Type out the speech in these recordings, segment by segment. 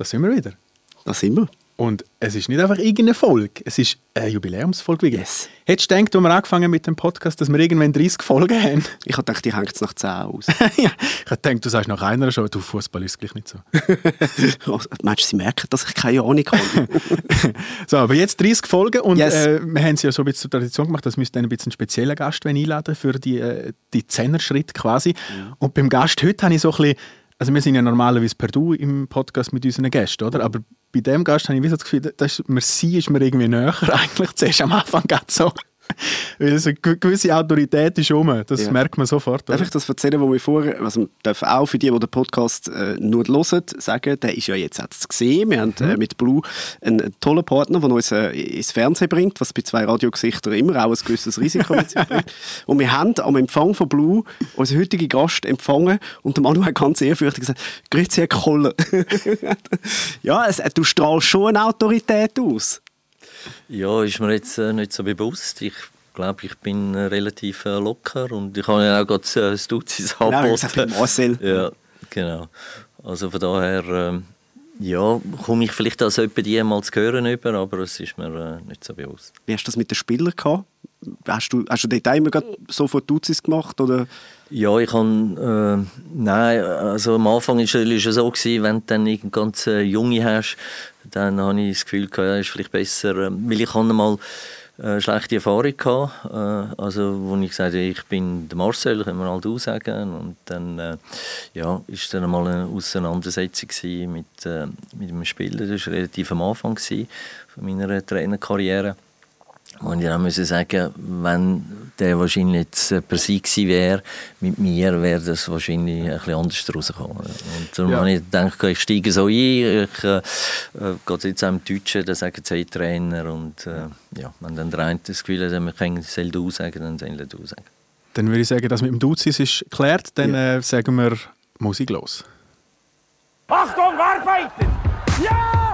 da sind wir wieder. Da sind wir. Und es ist nicht einfach irgendeine Folge, es ist eine Jubiläumsfolge. Yes. Hättest du gedacht, als wir angefangen mit dem Podcast, dass wir irgendwann 30 Folgen haben? Ich habe gedacht, die hängt es nach 10 aus. ja. Ich habe gedacht, du sagst nach einer schon, du Fußball ist gleich nicht so. Meinst du, sie merken, dass ich keine Ahnung habe? so, aber jetzt 30 Folgen und Yes. äh, wir haben es ja so ein bisschen zur Tradition gemacht, dass wir dann ein bisschen einen speziellen Gast einladen für die, äh, die Zehner-Schritt quasi. Und beim Gast heute habe ich so ein bisschen, also wir sind ja normalerweise per Du im Podcast mit unseren Gästen, oder? Aber bei dem Gast habe ich das Gefühl, das ist, Merci ist mir irgendwie näher eigentlich zuerst am Anfang gerade so. Weil eine gewisse Autorität ist um, das Ja. merkt man sofort. Darf Oder? ich das erzählen, was wir vorher, also dürfen auch für die, die den Podcast äh, nur hören, sagen, der ist ja jetzt hat's gesehen. Wir haben Mhm. äh, mit Blue einen tollen Partner, der uns äh, ins Fernsehen bringt, was bei zwei Radiogesichtern immer auch ein gewisses Risiko mit sich bringt. Und wir haben am Empfang von Blue unseren heutigen Gast empfangen und der Manu hat ganz ehrfürchtig gesagt, «Grüezi, Herr Koller.» Ja, es, du strahlst schon eine Autorität aus. Ja, ist mir jetzt äh, nicht so bewusst. Ich glaube, ich bin äh, relativ äh, locker und ich habe ja auch gerade äh, das Duzis Genau, ich habe angeboten. Marcel. Ja, genau. Also von daher, ähm, ja, komme ich vielleicht als jemand die mal zu hören über, aber es ist mir äh, nicht so bewusst. Wie hast du das mit den Spielern gehabt? Hast du, hast du dort immer grad sofort Duzis gemacht? Oder? Ja, ich habe, äh, nein, also am Anfang war es natürlich schon so, gewesen, wenn du dann irgend ganz äh, Junge hast, dann habe ich das Gefühl, gehabt, ja, ist vielleicht besser, äh, weil ich habe mal äh, schlechte Erfahrung gehabt, äh, also wo ich gesagt habe, ich bin der Marcel, können wir halt du sagen, und dann, äh, ja, ist dann mal eine Auseinandersetzung mit, äh, mit dem Spieler, das war relativ am Anfang von meiner Trainerkarriere. Und ich müssen sagen, wenn der wahrscheinlich jetzt per se gewesen wäre, mit mir wäre das wahrscheinlich ein bisschen anders rausgekommen. Und darum Ja. habe ich gedacht, ich steige so ein, ich äh, äh, gehe jetzt auch im Deutschen, dann sagen sie Trainer und äh, ja, wenn dann der eine das Gefühl hat, wir können soll du sagen, dann soll du sagen. Dann würde ich sagen, dass mit dem Duzis ist geklärt, dann äh, sagen wir Musik los. Achtung, arbeiten! Ja! Ja!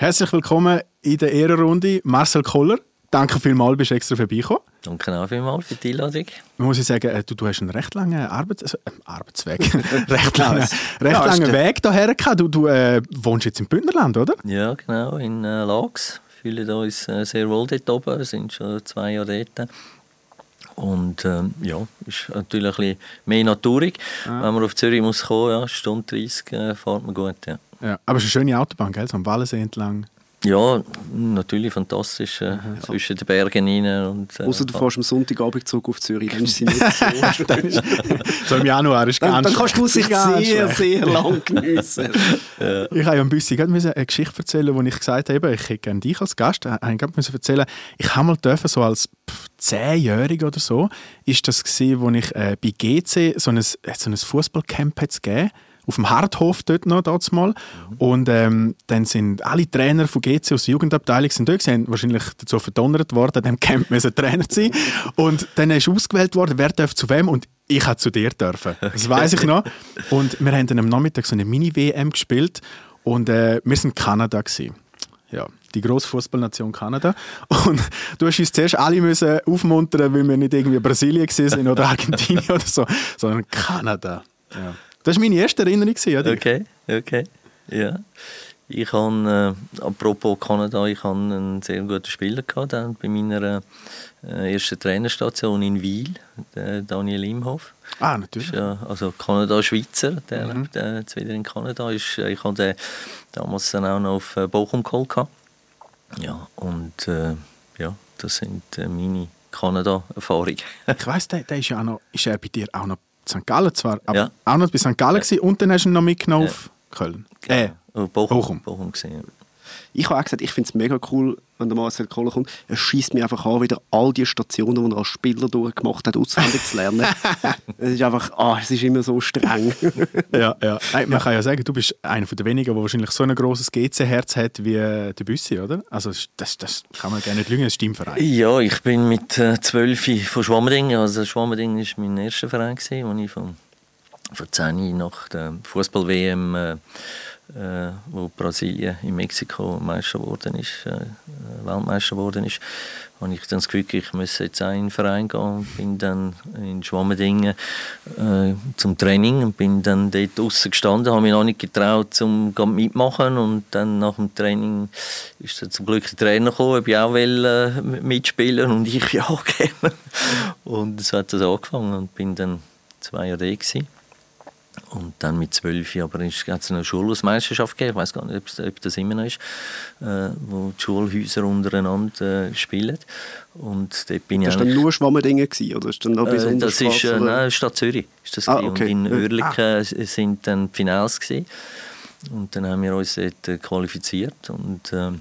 Herzlich willkommen in der Ehrenrunde, Marcel Koller. Danke vielmals, bist du extra vorbeigekommen. Danke auch vielmals für die Einladung. Man muss ich sagen, äh, du, du hast einen recht langen Arbeits also, äh, Arbeitsweg, recht langen, recht ja, langen. Weg hierher gehabt. Du, du äh, wohnst jetzt im Bündnerland, oder? Ja, genau, in äh, Lax. Wir fühlen uns äh, sehr wohl dort oben, wir sind schon zwei Jahre dort. Und ähm, ja, ist natürlich ein bisschen mehr naturig. Wenn man auf Zürich muss kommen, ja, Stunde 30 äh, fährt man gut. Ja. Ja. Aber es ist eine schöne Autobahn, gell? So am Wallensee entlang. ja, natürlich fantastisch. Äh, zwischen den Bergen rein. Und, äh, Außer du fährst am Sonntagabend zurück auf Zürich, dann ist sie nicht so. So im Januar ist dann, ganz dann kannst du sich ganz sehr, sehr lang geniessen. Ich habe ja ein bisschen gerade müssen eine Geschichte erzählen, wo ich gesagt habe, ich hätte gerne dich als Gast. Ich habe gerade müssen erzählen, ich habe mal dürfen, so als pff, Zehnjähriger oder so, ist das gesehen, wo ich äh, bei GC so ein, so ein Fußballcamp gegeben auf dem Harthof dort noch damals mal. Und ähm, dann sind alle Trainer von GC aus der Jugendabteilung sind dort, sind wahrscheinlich dazu verdonnert worden, an diesem Camp müssen Trainer zu sein. Und dann ist ausgewählt worden, wer darf zu wem und ich habe zu dir dürfen. Das weiß ich noch. Und wir haben dann am Nachmittag so eine Mini-WM gespielt und äh, wir sind Kanada gewesen. Ja, die grosse Fußballnation Kanada. Und du hast uns zuerst alle müssen aufmuntern, weil wir nicht irgendwie Brasilien sind oder Argentinien oder so, sondern Kanada. Ja. Das war meine erste Erinnerung. gewesen, Oder? Okay, okay. Ja. Ich habe, äh, apropos Kanada, ich habe einen sehr guten Spieler gehabt, dann bei meiner äh, ersten Trainerstation in Wiel, der Daniel Imhoff. Ah, natürlich. Ist, ja, also Kanada-Schweizer, der lebt äh, jetzt wieder in Kanada. Ist, äh, ich hatte den damals dann auch noch auf äh, Bochum geholt. gehabt. Ja, und äh, ja, das sind äh, meine Kanada-Erfahrungen. Ich weiss, der, der ist ja auch noch, ist er bei dir auch noch St. Gallen zwar, aber Ja. auch noch bei St. Gallen gewesen, und dann hast du ihn noch mitgenommen Ja. auf Köln. Äh, Oh, Bochum. Bochum. Bochum gesehen. Ich habe auch gesagt, ich finde es mega cool, wenn der Marcel Kohler kommt. Er schießt mir einfach an, wieder all die Stationen, die er als Spieler durchgemacht hat, auswendig zu lernen. es ist einfach, ah, es ist immer so streng. ja, ja. Nein, man kann ja sagen, du bist einer der wenigen, der wahrscheinlich so ein grosses GC-Herz hat wie äh, der Büssi, oder? Also das, das kann man gar nicht lügen, das ist Stimmverein. Ja, ich bin mit äh, 12 von Schwammerding, also Schwammerding war mein erster Verein, gewesen, wo ich von, von 10 nach der Fußball-WM, äh, äh, wo Brasilien in Mexiko Meister geworden ist, äh, äh, Weltmeister geworden ist, habe ich dann das Gefühl, ich müsse jetzt auch in den Verein gehen. Bin dann in Schwammendingen äh, zum Training und bin dann dort draußen gestanden, habe mich noch nicht getraut, zum mitmachen und dann nach dem Training ist dann zum Glück der Trainer gekommen, ob ich auch will, äh, mitspielen und ich ja gerne. Und so hat das angefangen und bin dann zwei Jahre da. Und dann mit zwölf aber hat es eine Schulhausmeisterschaft gegeben, ich weiß gar nicht, ob, das immer noch ist, äh, wo die Schulhäuser untereinander äh, spielen. Und dort bin das war dann nur Schwammendingen oder ist dann noch äh, Das ist äh, nein, Stadt Zürich. Ist das ah, okay. Und in Oerlikon ah. sind dann die Finals gewesen. Und dann haben wir uns dort äh, qualifiziert und ähm,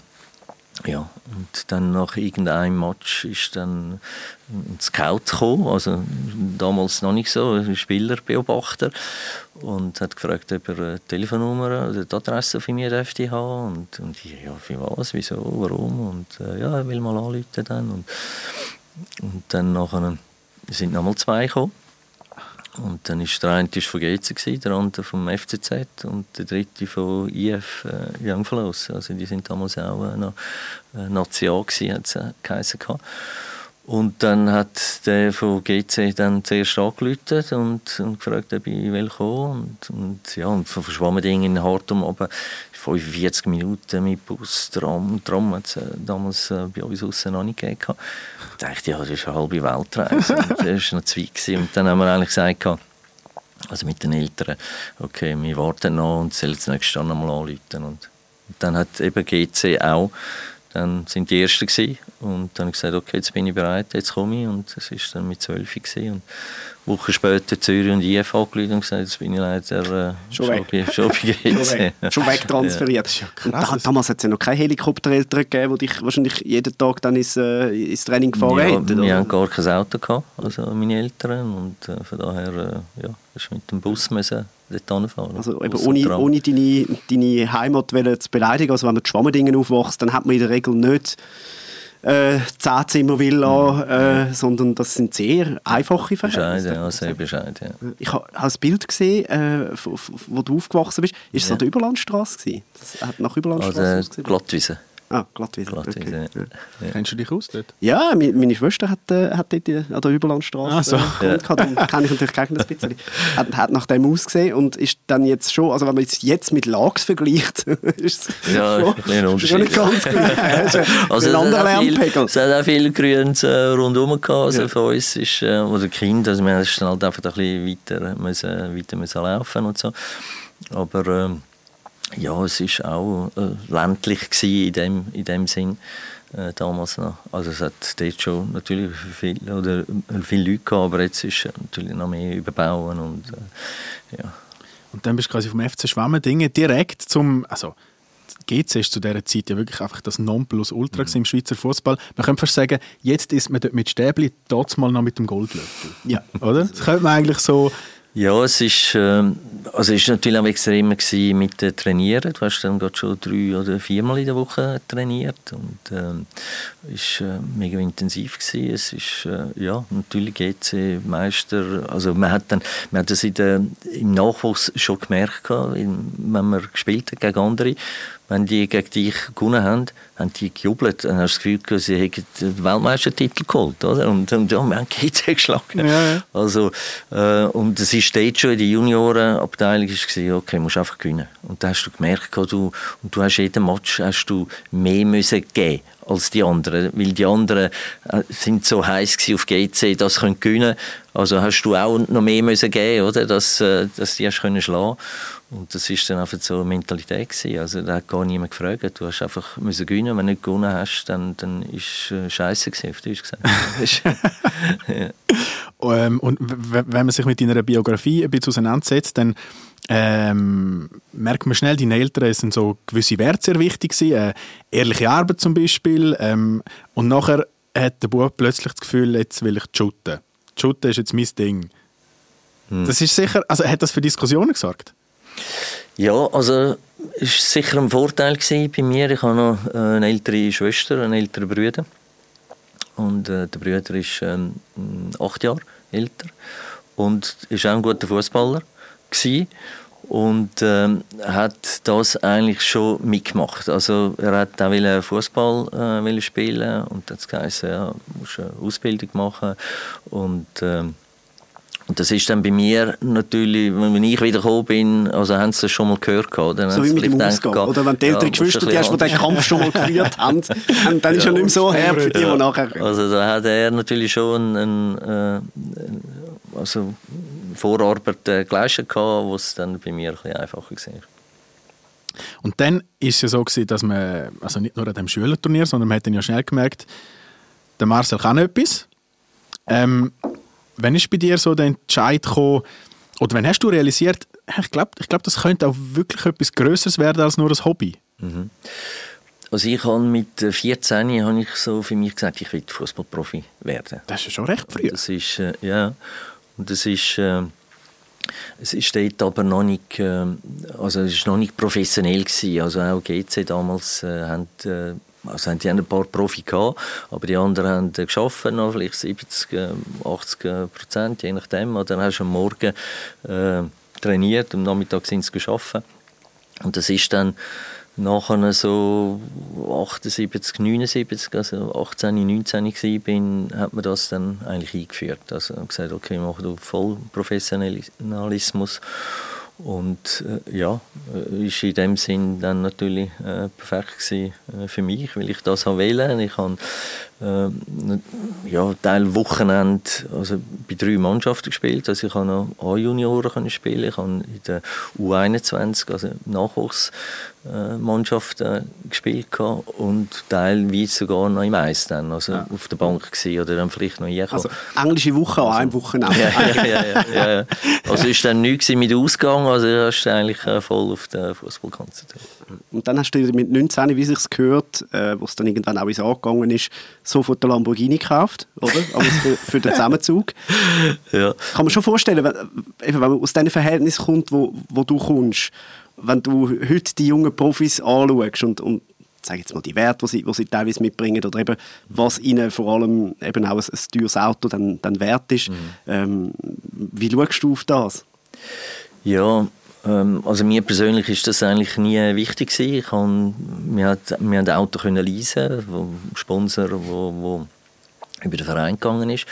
ja, und dann nach irgendeinem Match ist dann ein Scout gekommen, also damals noch nicht so, ein Spielerbeobachter und hat gefragt, ob er eine Telefonnummer oder die Adresse für mich dürfte haben und, und ich, ja, für was, wieso, warum und äh, ja, er will mal anrufen dann und, und dann nachher sind nochmal zwei gekommen und dann ist der eine von GC, der andere vom FCZ und der dritte von IF äh, Young Fellows. Also die sind damals auch äh, noch äh, Nation hat es äh, geheißen. Und dann hat der von GC dann zuerst angerufen und, und gefragt, ob ich will kommen. Und, und ja, und von Schwammending in Hartum aber 45 Minuten mit Bus, Tram, Tram hat es äh, damals äh, bei uns außen noch nicht gegeben. Ich dachte, ja, das ist eine halbe Weltreise. und das war noch zu weit. Und dann haben wir eigentlich gesagt, also mit den Eltern, okay, wir warten noch und sollen das nächste Jahr noch mal anrufen. Und, und dann hat eben GC auch dann sind die Ersten gewesen. und dann habe ich gesagt, okay, jetzt bin ich bereit, jetzt komme ich und es war dann mit zwölf und Woche später Zürich und IF angerufen und gesagt, jetzt bin ich leider äh, schon, weg. schon, weg. schon wegtransferiert. Ja. Da, damals hat es ja noch keine Helikoptereltern gegeben, die dich wahrscheinlich jeden Tag dann ins, äh, ins Training gefahren ja, hätten. Wir hatten gar kein Auto, gehabt, also meine Eltern und äh, von daher äh, ja, ist mit dem Bus müssen dort hinfahren. Also eben ohne, ohne deine, deine Heimat zu beleidigen, also wenn man in Schwammendingen aufwachst, dann hat man in der Regel nicht äh, Zehn-Zimmer-Villa, mhm. äh, sondern das sind sehr einfache Verhältnisse. Bescheid, ja, sehr bescheid, ja. Ich habe ein Bild gesehen, äh, wo du aufgewachsen bist. Ist es ja. an der Überlandstraße? Das hat nach Überlandstraße also, Glattwiese. Ah, Glattwiese. Glattwiese okay. ja. Ja. Kennst du dich aus dort? Ja, meine, Schwester hat, äh, hat dort an der Überlandstraße ah, so. äh, gehabt. Dann kenne ich natürlich gegen ein bisschen. Hat, hat nach dem ausgesehen und ist dann jetzt schon, also wenn man es jetzt mit Lags vergleicht, ist es ja, schon, ein Unterschied. nicht ganz gleich. also ein anderer Lärmpegel. Es hat auch viel Grüns äh, rundherum gehabt. Also ja. für uns ist, äh, oder Kind, also wir mussten halt einfach ein bisschen weiter, müssen, weiter müssen laufen und so. Aber ähm, ja, es war auch äh, ländlich in dem, in dem Sinn äh, damals noch. Also es hat dort schon natürlich viel, oder, äh, viele Leute gehabt, aber jetzt ist natürlich noch mehr überbauen und äh, ja. Und dann bist du quasi vom FC Schwammendingen direkt zum, also GC ist zu dieser Zeit ja wirklich einfach das Nonplusultra mhm. im Schweizer Fußball. Man könnte fast sagen, jetzt ist man dort mit Stäbli, dort mal noch mit dem Goldlöffel. Ja. Oder? Das könnte man eigentlich so ja, es ist, äh, also es ist natürlich auch extrem mit dem Trainieren. Du hast dann gerade schon drei oder viermal in der Woche trainiert und äh, ist äh, mega intensiv gewesen. Es ist äh, ja natürlich GC Meister. Also man hat dann, man hat das in der, im Nachwuchs schon gemerkt, wenn man gespielt hat gegen andere wenn die gegen dich gewonnen haben, haben die gejubelt. Dann hast du das Gefühl, sie hätten den Weltmeistertitel geholt. Oder? Und, und ja, wir haben GC geschlagen. Ja, ja. Also, äh, und es ist dort schon in der Juniorenabteilung war, okay, musst einfach gewinnen. Und da hast du gemerkt, du, und du hast jeden Match hast du mehr müssen geben als die anderen, weil die anderen äh, sind so heiß auf GC, dass sie gewinnen können. Also hast du auch noch mehr müssen geben, oder, dass, äh, dass die hast können schlagen. Und das ist dann einfach so eine Mentalität gewesen. Also da hat gar niemand gefragt. Du hast einfach müssen gewinnen. Wenn du nicht gewonnen hast, dann, dann ist äh, Scheiße gewesen, auf Deutsch gesagt. ja. ähm, und wenn man sich mit deiner Biografie ein bisschen auseinandersetzt, dann ähm, merkt man schnell, deine Eltern sind so gewisse Werte sehr wichtig gewesen, äh, ehrliche Arbeit zum Beispiel. Ähm, und nachher hat der Bub plötzlich das Gefühl, jetzt will ich shooten. Shooten ist jetzt mein Ding. Hm. Das ist sicher, also hat das für Diskussionen gesorgt? Ja, also es war sicher ein Vorteil bei mir. Ich habe noch äh, eine ältere Schwester, einen älteren Bruder. Und äh, der Bruder ist ähm, acht Jahre älter und ist auch ein guter Fußballer und ähm, hat das eigentlich schon mitgemacht. Also er hat auch Fußball äh, spielen und hat gesagt, ja, musst eine Ausbildung machen und ähm, und das ist dann bei mir natürlich, wenn ich wieder gekommen bin, also haben sie das schon mal gehört. Oder? So wie mit dem Ausgang. Oder wenn die älteren ja, Geschwister, die hast, die den Kampf schon mal geführt haben, dann ist ja, nicht mehr so her für die, die nachher... Also da hat er natürlich schon einen, einen äh, also Vorarbeit äh, geleistet, wo es dann bei mir ein bisschen einfacher war. Und dann ist es ja so gewesen, dass man, also nicht nur an dem Schülerturnier, sondern man hat dann ja schnell gemerkt, der Marcel kann etwas. Ähm, Wann ist bei dir so der Entscheid gekommen, oder wann hast du realisiert, ich glaube, ich glaub, das könnte auch wirklich etwas Größeres werden als nur ein Hobby? Mhm. Also ich habe mit 14 habe ich so für mich gesagt, ich will Fußballprofi werden. Das ist schon recht früh. Das ist, äh, ja, und das ist, äh, es dort aber noch nicht, äh, also es ist noch nicht professionell gewesen. Also auch GC damals äh, haben äh, also die haben ein paar Profi gehabt, aber die anderen haben geschafft, noch vielleicht 70, 80 äh, Prozent, je nachdem. Oder dann hast du am Morgen äh, trainiert, am Nachmittag sind sie geschafft. Und das ist dann nachher so 78, 79, also 18, 19 war, bin, hat man das dann eigentlich eingeführt. Also gesagt, okay, wir machen voll Professionalismus und äh, ja, äh, ist in dem Sinn dann natürlich äh, perfekt gewesen, äh, für mich, weil ich das habe äh, ja, Teil Wochenende also bei drei Mannschaften gespielt. Also ich habe noch A-Junioren spielen, ich habe in der U21, also Nachwuchsmannschaften gespielt und teilweise sogar noch im Eis dann, also ja. auf der Bank gewesen, oder dann vielleicht noch hier. Also englische Woche also, an einem Wochenende. ja, ja, ja, ja, ja. Also ist dann nichts mit Ausgang, also hast du eigentlich äh, voll auf den Fußball konzentriert. Und dann hast du mit 19, wie sich gehört, äh, wo es dann irgendwann auch ins angegangen ist, sofort den Lamborghini gekauft, oder? Also für, für, den Zusammenzug. ja. Kann man schon vorstellen, wenn, wenn man aus diesen Verhältnissen kommt, wo, wo du kommst, wenn du heute die jungen Profis anschaust und, und sage jetzt mal die Werte, die sie, die sie teilweise mitbringen oder eben was ihnen vor allem eben auch ein, ein teures Auto dann, dann wert ist. Mhm. Ähm, wie schaust du auf das? Ja, also mir persönlich ist das eigentlich nie wichtig gewesen. Ich kann, wir, hat, wir haben Auto können leasen, Sponsor, wo, wo über den Verein gegangen ist.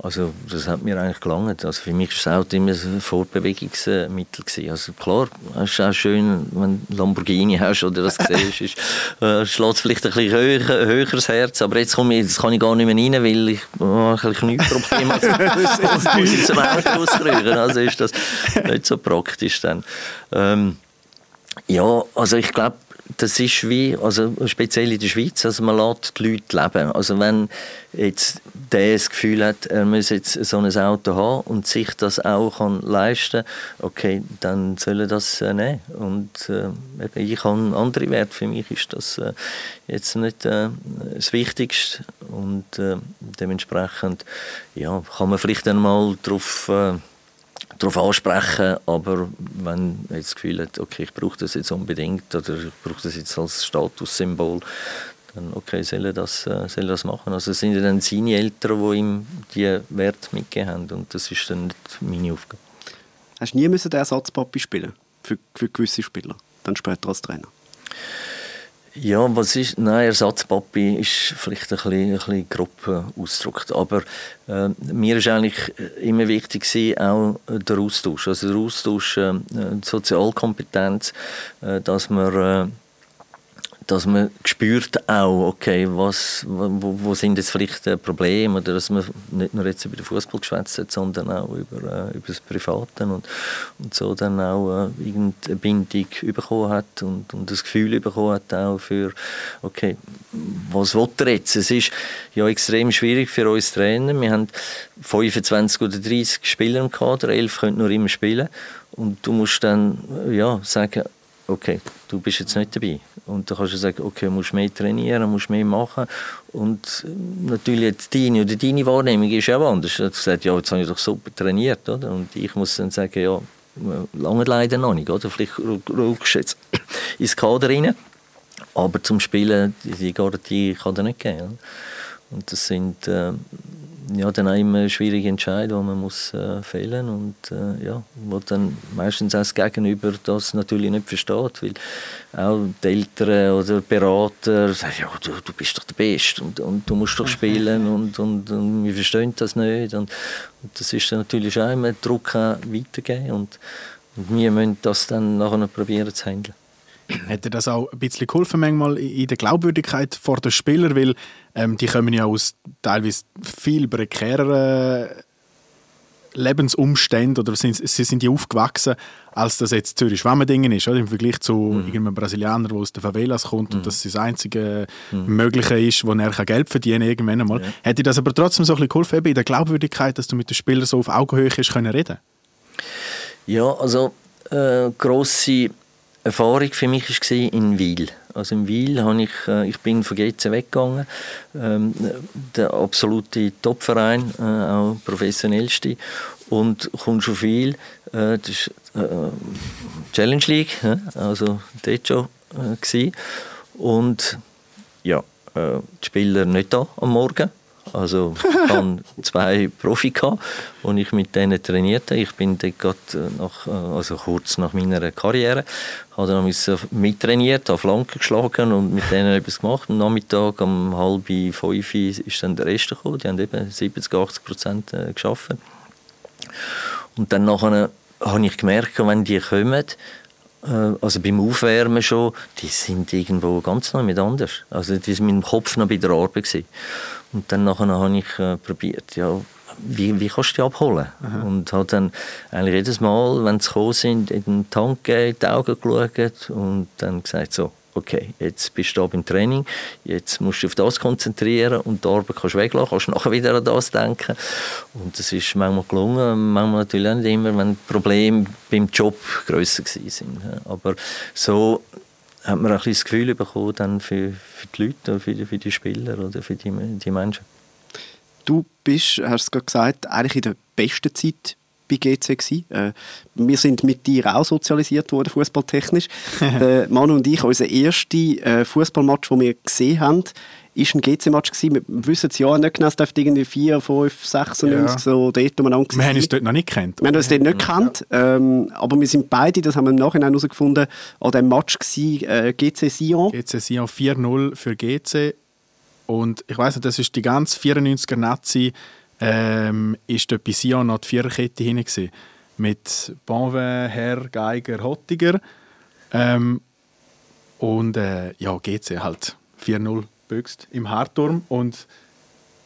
Also das hat mir eigentlich gelangt. Also für mich war das Auto immer ein Fortbewegungsmittel. Gewesen. Also klar, es ist auch schön, wenn du Lamborghini hast oder das siehst, ist, äh, schlägt es vielleicht ein bisschen höher, höher das Herz. Aber jetzt, komme ich, jetzt kann ich gar nicht mehr rein, weil ich äh, ein Knieproblem habe. Also muss ich zum Auto ausrühren. Also ist das nicht so praktisch dann. Ähm, ja, also ich glaube, das ist wie, also speziell in der Schweiz, also man lässt die Leute leben. Also wenn jetzt der das Gefühl hat, er muss jetzt so ein Auto haben und sich das auch kann leisten okay, dann soll er das äh, nehmen. Und äh, ich habe andere Werte. Für mich ist das äh, jetzt nicht äh, das Wichtigste und äh, dementsprechend ja, kann man vielleicht einmal darauf äh, darauf ansprechen, aber wenn man das Gefühl hat, okay, ich brauche das jetzt unbedingt oder ich brauche das jetzt als Statussymbol, dann okay, soll er das, äh, soll das machen. Also es sind ja dann seine Eltern, die ihm die Werte mitgegeben haben und das ist dann nicht meine Aufgabe. Hast du nie müssen den Ersatzpapi spielen für, für gewisse Spieler, dann später als Trainer? Ja, was ist, nein, Ersatzpapi ist vielleicht ein bisschen, ein bisschen grob ausgedrückt, aber äh, mir ist eigentlich immer wichtig gewesen, auch der Austausch, also der Austausch, äh, die Sozialkompetenz, äh, dass man äh, dass man spürt auch, okay, was, wo, wo sind jetzt vielleicht Probleme oder dass man nicht nur jetzt über den Fußball geschwätzt hat, sondern auch über, äh, über das Private und, und so dann auch äh, irgendeine Bindung bekommen hat und, und das Gefühl bekommen hat auch für, okay, was will er jetzt? Es ist ja extrem schwierig für uns Trainer. Wir haben 25 oder 30 Spieler im Kader, 11 können nur immer spielen und du musst dann ja, sagen, okay, du bist jetzt nicht dabei. Und dann kannst du sagen, okay, musst mehr trainieren, musst mehr machen. Und natürlich deine oder deine Wahrnehmung ist auch anders. Du sagst, ja, jetzt habe ich doch super trainiert, oder? Und ich muss dann sagen, ja, lange leider noch nicht, oder? Vielleicht rückst du jetzt ins Kader rein, aber zum Spielen, die Garantie kann er nicht geben. Und das sind, äh, ja, dann auch immer schwierige Entscheidungen, die man muss äh, fällen und äh, ja, wo dann meistens auch das Gegenüber das natürlich nicht versteht, weil auch die Eltern oder Berater sagen, ja, du, du bist doch der Beste und, und du musst doch spielen und, und, und wir verstehen das nicht und, und das ist dann natürlich auch immer Druck auch weitergeben und, und wir müssen das dann nachher probieren zu handeln. Hätte das auch ein bisschen geholfen manchmal in der Glaubwürdigkeit vor den Spielern, weil ähm, die kommen ja aus teilweise viel prekäreren Lebensumständen oder sind, sie sind ja aufgewachsen, als das jetzt Zürich Schwammendingen ist, oder? im Vergleich zu mhm. irgendeinem Brasilianer, der aus den Favelas kommt mhm. und das das einzige mhm. Mögliche ist, wo er Geld verdienen kann irgendwann einmal. Ja. Hätte das aber trotzdem so ein bisschen geholfen in der Glaubwürdigkeit, dass du mit den Spielern so auf Augenhöhe hast können reden? Ja, also äh, grosse Erfahrung für mich war in Wil. Also in Wil habe ich, äh, ich bin von GC weggegangen, ähm, der absolute Topverein, äh, auch professionellste und kommt schon viel. Äh, das ist äh, Challenge League, also dort schon äh, und ja, äh, die Spieler nicht da am Morgen also ich hatte zwei Profi, gehabt, die ich mit denen trainierte. Ich bin dort gerade äh, nach, äh, also kurz nach meiner Karriere, habe dann mittrainiert, habe Flanken geschlagen und mit denen etwas gemacht. Am Nachmittag um halb fünf ist dann der Rest gekommen. Die haben eben 70, 80 Prozent äh, geschafft. Und dann nachher habe ich gemerkt, wenn die kommen, also beim Aufwärmen schon, die sind irgendwo ganz noch mit anders. Also die sind mit dem Kopf noch bei der Arbeit gewesen. Und dann nachher habe ich äh, probiert, ja, wie, wie kannst du die abholen? Aha. Und habe dann eigentlich jedes Mal, wenn sie gekommen sind, in den Tank gegeben, in die Augen geschaut und dann gesagt, so, okay, jetzt bist du da beim Training, jetzt musst du dich auf das konzentrieren und die Arbeit kannst du weglassen, kannst nachher wieder an das denken. Und das ist manchmal gelungen, manchmal natürlich auch nicht immer, wenn die Probleme beim Job grösser sind. Aber so hat man ein bisschen das Gefühl bekommen dann für, für die Leute, für die, für die Spieler oder für die, die Menschen. Du bist, hast es gerade gesagt, eigentlich in der besten Zeit bei GC gewesen. Äh, wir sind mit dir auch sozialisiert worden, fußballtechnisch. äh, Manu und ich, unser erster äh, Fußballmatch, den wir gesehen haben, ist ein GC-Match gewesen. Wir wissen es ja nicht genau, es dürfte irgendwie 4, 5, 96 ja. so dort umeinander Wir haben uns dort noch nicht gekannt. Wir haben uns dort nicht gekannt, ähm, aber wir sind beide, das haben wir im Nachhinein herausgefunden, an dem Match gewesen, äh, GC Sion. GC Sion 4-0 für GC und ich weiss nicht, das ist die ganze 94er Nazi ähm, ist dort bei Sion noch die Viererkette hinein mit Bonvin, Herr, Geiger, Hottiger ähm, und äh, ja, GC halt 4-0 Böxt im Harturm und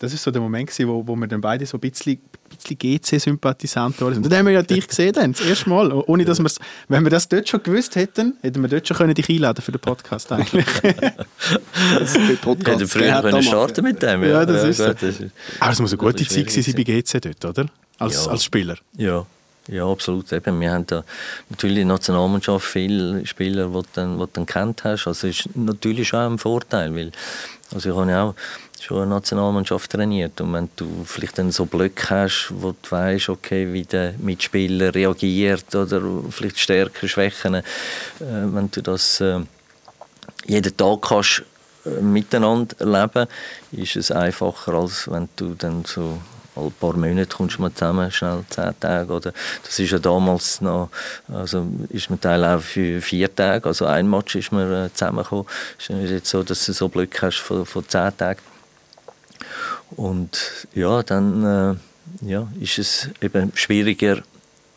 das ist so der Moment gewesen, wo, wo wir dann beide so ein bisschen, bisschen GC-Sympathisant waren. Und dann haben wir ja dich gesehen, dann, das erste Mal. Ohne dass wir's, wenn wir das dort schon gewusst hätten, hätten wir dort schon können dich einladen für den Podcast eigentlich. das ist Podcast. Ja, früher können starten mit dem. Ja, ja das, ja, ist so. das ist Aber es muss eine gute Zeit sein bei GC dort, oder? Als, ja. als Spieler. Ja. Ja, absolut. Eben, wir haben da natürlich in der Nationalmannschaft viele Spieler, die du dann, kennt hast. Also ist natürlich schon ein Vorteil, weil also ich habe ja auch schon eine Nationalmannschaft trainiert und wenn du vielleicht dann so Blöcke hast, wo du weißt, okay, wie der Mitspieler reagiert oder vielleicht Stärken, Schwächen, äh, wenn du das äh, jeden Tag kannst äh, miteinander erleben, ist es einfacher, als wenn du dann so alle paar Monate kommst du mal zusammen, schnell zehn Tage. Oder das ist ja damals noch, also ist man Teil auch für vier Tage, also ein Match ist man äh, zusammengekommen. Es ist jetzt so, dass du so Glück hast von, von zehn Tagen. Und ja, dann äh, ja, ist es eben schwieriger,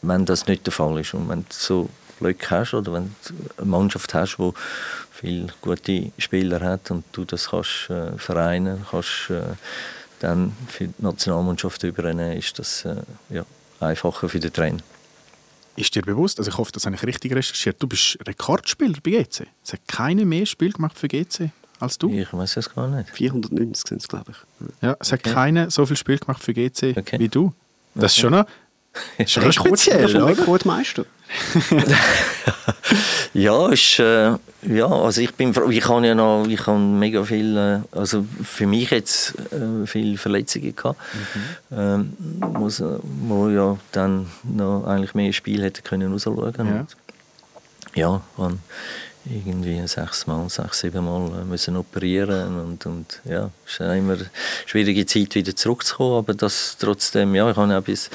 wenn das nicht der Fall ist. Und wenn du so Glück hast oder wenn du eine Mannschaft hast, die viele gute Spieler hat und du das kannst äh, vereinen, kannst äh, dann für die Nationalmannschaft übernehmen, ist das äh, ja, einfacher für den Trainer. Ist dir bewusst, also ich hoffe, das habe ich richtig recherchiert, du bist Rekordspieler bei GC. Es hat keine mehr Spiel gemacht für GC als du. Ich weiß es gar nicht. 490 sind es, glaube ich. Ja, es okay. hat keine so viel Spiel gemacht für GC okay. wie du. Das okay. ist schon noch ist schon speziell, oder? Rekordmeister. ja, ist, äh, ja, also ich bin ich habe ja noch, ich habe mega viel, äh, also für mich jetzt äh, viele Verletzungen gehabt, mhm. ähm, wo, wo ja dann noch eigentlich mehr Spiel hätte können rausschauen. Ja, ja und irgendwie sechsmal, sechs, siebenmal äh, müssen operieren und, und ja, es ist immer eine schwierige Zeit, wieder zurückzukommen, aber das trotzdem, ja, ich habe auch bis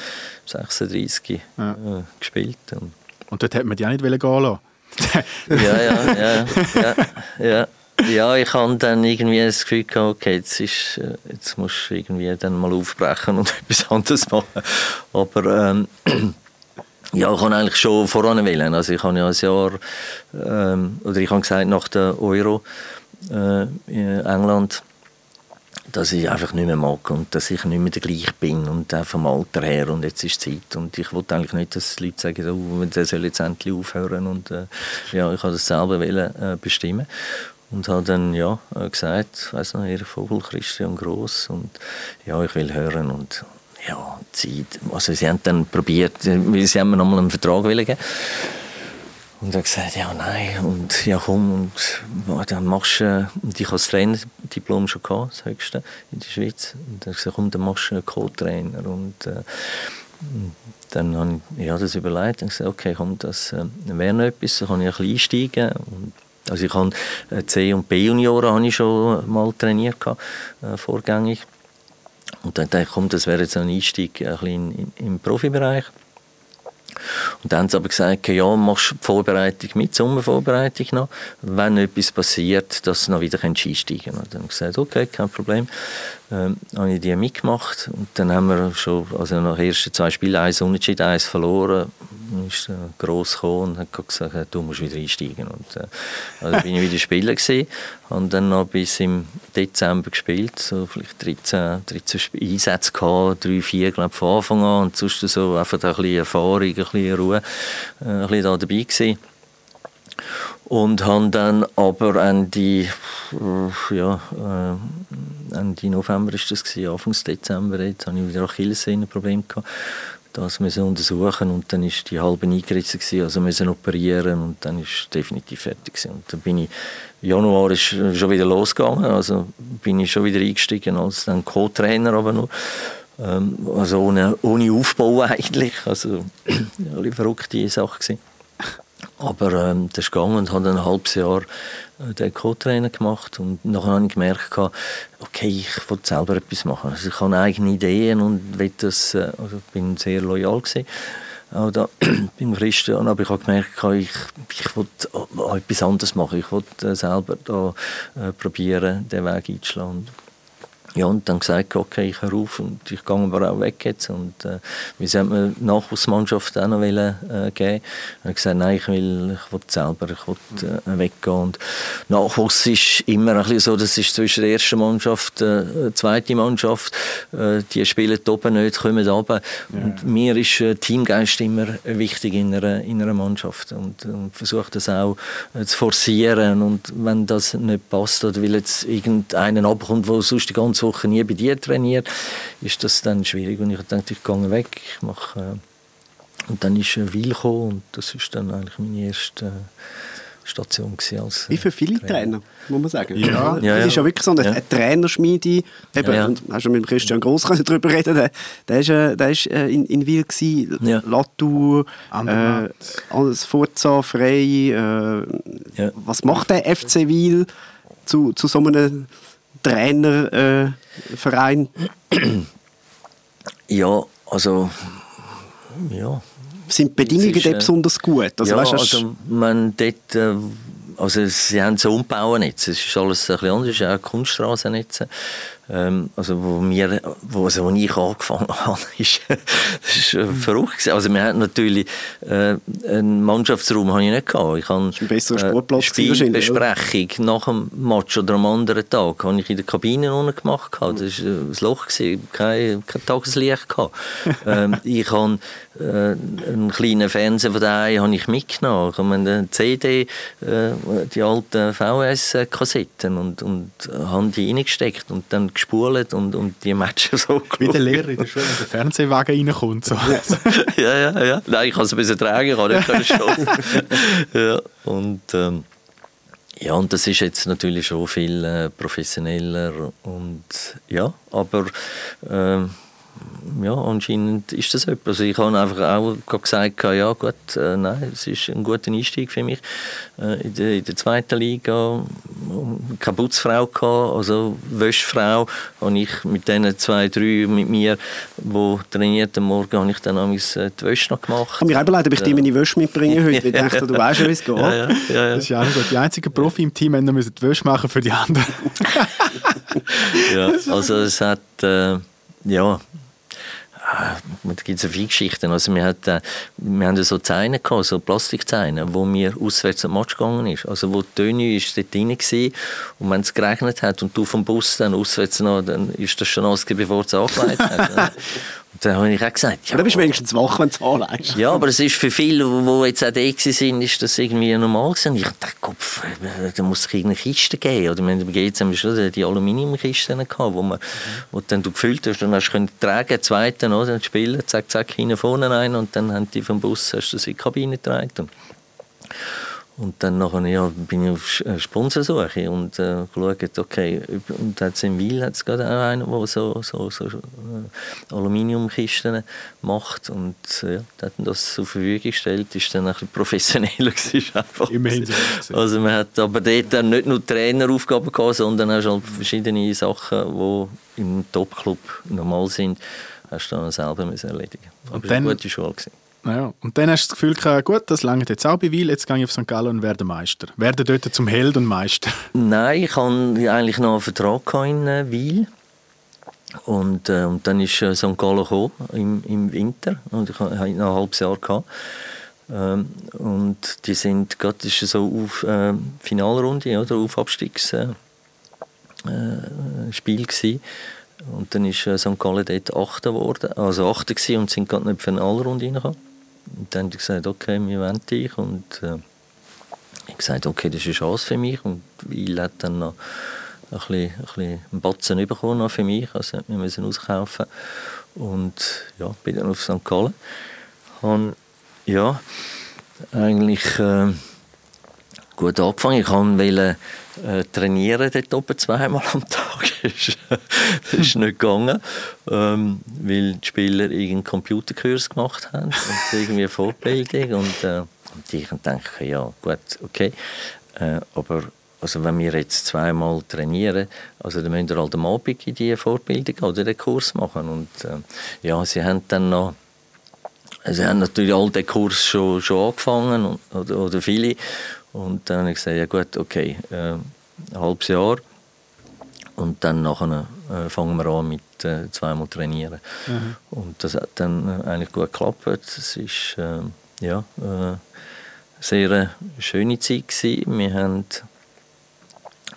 36 ja. äh, gespielt. Und, und dort hätte man die auch nicht gehen lassen ja, ja, ja, ja, ja. Ja, ich habe dann irgendwie das Gefühl gehabt, okay, jetzt, ist, äh, jetzt musst du irgendwie dann mal aufbrechen und etwas anderes machen. Aber ähm, ja, ich habe eigentlich schon voran wählen. Also ich habe ja ein Jahr, ähm, oder ich habe gesagt, nach der Euro äh, in England, dass ich einfach nicht mehr mag und dass ich nicht mehr der gleiche bin und auch vom Alter her und jetzt ist Zeit und ich wollte eigentlich nicht, dass die Leute sagen, oh, der soll jetzt endlich aufhören und äh, ja, ich habe das selber wollen, äh, bestimmen und habe dann ja äh, gesagt, weiß noch, ihr Vogel Christian Gross und ja, ich will hören und ja, Zeit. Also sie haben dann probiert, sie haben mir nochmal einen Vertrag geben. Und er gesagt, ja, nein, und ja, komm, und dann machst du, und ich habe das Trainerdiplom schon gehabt, das höchste in der Schweiz. Und er gesagt, komm, dann machst du einen Co-Trainer. Und äh, dann habe ich ja, das überlegt und gesagt, okay, komm, das äh, wäre noch etwas, dann kann ich ein bisschen einsteigen. Und, also ich habe äh, C- und B-Junioren schon mal trainiert, gehabt, äh, vorgängig. Und dann dachte ich, komm, das wäre jetzt ein Einstieg ein bisschen in, in, im Profibereich. Und dann haben sie aber gesagt, ja, machst die Vorbereitung mit, Sommervorbereitung noch. Wenn etwas passiert, dass du noch wieder einsteigen kannst. Und dann haben sie gesagt, okay, kein Problem ähm, habe ich die mitgemacht und dann haben wir schon, also nach den ersten zwei Spielen, eins unentschieden, eins verloren, dann ist äh, gross gekommen und hat gesagt, du musst wieder einsteigen. Und äh, also bin ich wieder Spieler gewesen, habe dann noch bis im Dezember gespielt, so vielleicht 13, 13 Einsätze gehabt, drei, vier glaube von Anfang an. Und sonst so einfach ein bisschen Erfahrung, ein bisschen Ruhe, äh, ein bisschen da dabei gewesen und haben dann aber Ende, äh, ja, äh, Ende November ist das gewesen, Anfang Dezember, jetzt habe ich wieder Achillessehnenproblem gehabt. Das müssen untersuchen und dann ist die halbe eingerissen gewesen, also müssen operieren und dann ist definitiv fertig gewesen. Und dann bin ich, Januar ist schon wieder losgegangen, also bin ich schon wieder eingestiegen als dann Co-Trainer aber nur. Ähm, also ohne, ohne Aufbau eigentlich, also eine verrückte Sache gewesen. Aber ähm, das ist gegangen und habe ein halbes Jahr äh, den Co-Trainer gemacht und nachher habe ich gemerkt, okay, ich will selber etwas machen. Also ich habe eigene Ideen und will das, äh, also bin sehr loyal gewesen. Auch da, beim Christian, aber ich habe gemerkt, ich, ich will etwas anderes machen. Ich will äh, selber da, äh, probieren, den Weg einzuschlagen. Ja, und dann gesagt, okay, ich höre auf und ich gehe aber auch weg jetzt. Und äh, wir sollten mir Nachwuchsmannschaft auch noch wollen, äh, geben. Und ich gesagt, nein, ich will, ich will selber, ich will äh, weggehen. Und Nachwuchs ist immer ein bisschen so, das ist zwischen der ersten Mannschaft, äh, der zweiten Mannschaft, äh, die spielen oben nicht, kommen runter. Ja. Und mir ist äh, Teamgeist immer wichtig in einer, in einer Mannschaft und, und versuche das auch äh, zu forcieren. Und wenn das nicht passt oder will jetzt irgendeinen abkommt, der sonst die ganze Woche nie bei dir trainiert, ist das dann schwierig. Und ich dachte, ich gehe weg, ich mache... Äh, und dann ist ein Weil gekommen und das ist dann eigentlich meine erste äh, Station als Wie für viele Trainer, Trainer muss man sagen. Ja. ja, das ist ja wirklich so eine, ja. eine Trainerschmiede. Eben, ja, ja. Und hast du mit Christian Gross darüber reden der, der ist, äh, der ist äh, in, in Wil gewesen, ja. Latour, äh, alles Forza, Frei. Äh, ja. Was macht der FC Wil zu, zu so einem Trainerverein? Äh, ja, also ja. Sind die Bedingungen ist, dort besonders gut? Also, ja, weißt, also man dort, äh, also sie haben so umbauen jetzt. Es ist alles ein bisschen anders, es ist auch Kunststraßennetze. Ähm, also wo, wir, wo, also wo ich angefangen habe, ist, das ist äh, verrückt. Also wir hatten natürlich äh, einen Mannschaftsraum habe ich nicht gehabt. Ich habe ein besserer Sportplatz äh, Spielbesprechung nach dem Match oder am anderen Tag habe ich in der Kabine unten gemacht. Das war äh, ein Loch, gewesen, kein, kein Tageslicht. Gehabt. ähm, ich habe äh, einen kleinen Fernseher von daheim habe ich mitgenommen. Ich habe eine CD, äh, die alten VS-Kassetten und, und habe die reingesteckt und dann gespult und, und die Matches so Wie der Lehrer in der Schule, wenn der Fernsehwagen reinkommt. So. ja, ja, ja. Nein, ich kann es ein bisschen tragen, ich kann nicht schon. ja, und, ähm, ja, und das ist jetzt natürlich schon viel äh, professioneller und ja, aber äh, ja, anscheinend ist das etwas. Also ich habe einfach auch gesagt, ja gut, äh, nein, es ist ein guter Einstieg für mich. Äh, in, der, in, der, zweiten Liga keine Putzfrau gehabt, also Wäschfrau, habe ich mit diesen zwei, drei mit mir, die trainiert am Morgen, habe ich dann auch äh, die Wäsche noch gemacht. Ich habe mir überlegt, ob ich dir meine Wäsche mitbringe heute, ich dachte, du weißt schon, wie es geht. Ja, ja, ja, das ist ja auch gut. Die einzigen Profi im Team haben müssen die Wäsche machen für die anderen. ja, also es hat, äh, ja, da gibt es viele Geschichten. Also wir, hat, äh, wir haben so Zeine gehabt, so Plastikzeine, wo mir auswärts am Match gegangen ist. Also wo Töne ist dort drin war und wenn es geregnet hat und du vom Bus dann auswärts noch, dann ist das schon alles, bevor es angelegt hat. dann habe ich auch gesagt, ja, du bist wenigstens wach, wenn du es anlegst. Ja, aber es ist für viele, die jetzt auch da sind, ist das irgendwie normal gewesen. Ich dachte, Kopf, da muss es irgendeine Kiste geben. Oder wir GZ haben schon die Aluminiumkisten gehabt, wo, man, wo dann du gefüllt hast und hast können tragen, zweiten, oder, spielen, zack, zack, hinten vorne rein und dann haben die vom Bus hast du das in die Kabine getragen. Und dann nachher, ja, bin ich auf äh, Sponsorsuche und äh, geschaut, okay, und jetzt in Wil hat es gerade auch einen, der so, so, so äh, Aluminiumkisten macht und äh, ja, hat das zur Verfügung gestellt, ist dann ein bisschen professioneller einfach. Immerhin so. Also man hat aber dort dann nicht nur Traineraufgaben gehabt, sondern auch schon verschiedene Sachen, die im Topclub normal sind, hast du dann selber erledigen Aber es war eine gute Schule. Gewesen. Ja, und dann hast du das Gefühl gut, das lange jetzt auch bei Wil, jetzt gehe ich auf St. Gallen und werde Meister. Werde dort zum Held und Meister. Nein, ich hatte eigentlich noch einen Vertrag in äh, Wil. Und, äh, und dann ist äh, St. Gallen gekommen, im, im Winter und ich hatte noch ein halbes Jahr. Gehabt. Ähm, und die sind gerade, ist so auf äh, Finalrunde, oder, auf Abstiegsspiel äh, Und dann ist äh, St. Gallen dort Achter geworden, also Achter gewesen und sind gerade nicht für eine Finalrunde reingekommen. Und dann habe ich gesagt, okay, wir wollen dich. Und äh, ich habe gesagt, okay, das ist eine Chance für mich. Und Weil hat dann noch ein bisschen, ein bisschen einen Batzen bekommen für mich. Also wir müssen auskaufen. Und ja, bin dann auf St. Gallen. Und ja, eigentlich äh, gut angefangen. Ich wollte äh, trainieren dort oben zweimal am Tag. das ist nicht gegangen, ähm, weil die Spieler irgendeinen Computerkurs gemacht haben und irgendwie eine Fortbildung und, äh, und ich denke, ja gut, okay, äh, aber also wenn wir jetzt zweimal trainieren, also dann müssen wir halt am Abend in die Fortbildung oder den Kurs machen und äh, ja, sie haben dann noch Sie haben natürlich all den Kurs schon, schon angefangen, und, oder, oder viele. Und dann habe ich gesagt, ja gut, okay, äh, ein halbes Jahr. Und dann nachher, äh, fangen wir an mit äh, zweimal trainieren. Mhm. Und das hat dann äh, eigentlich gut geklappt. Es ist äh, ja, äh, sehr eine schöne Zeit gewesen. Wir haben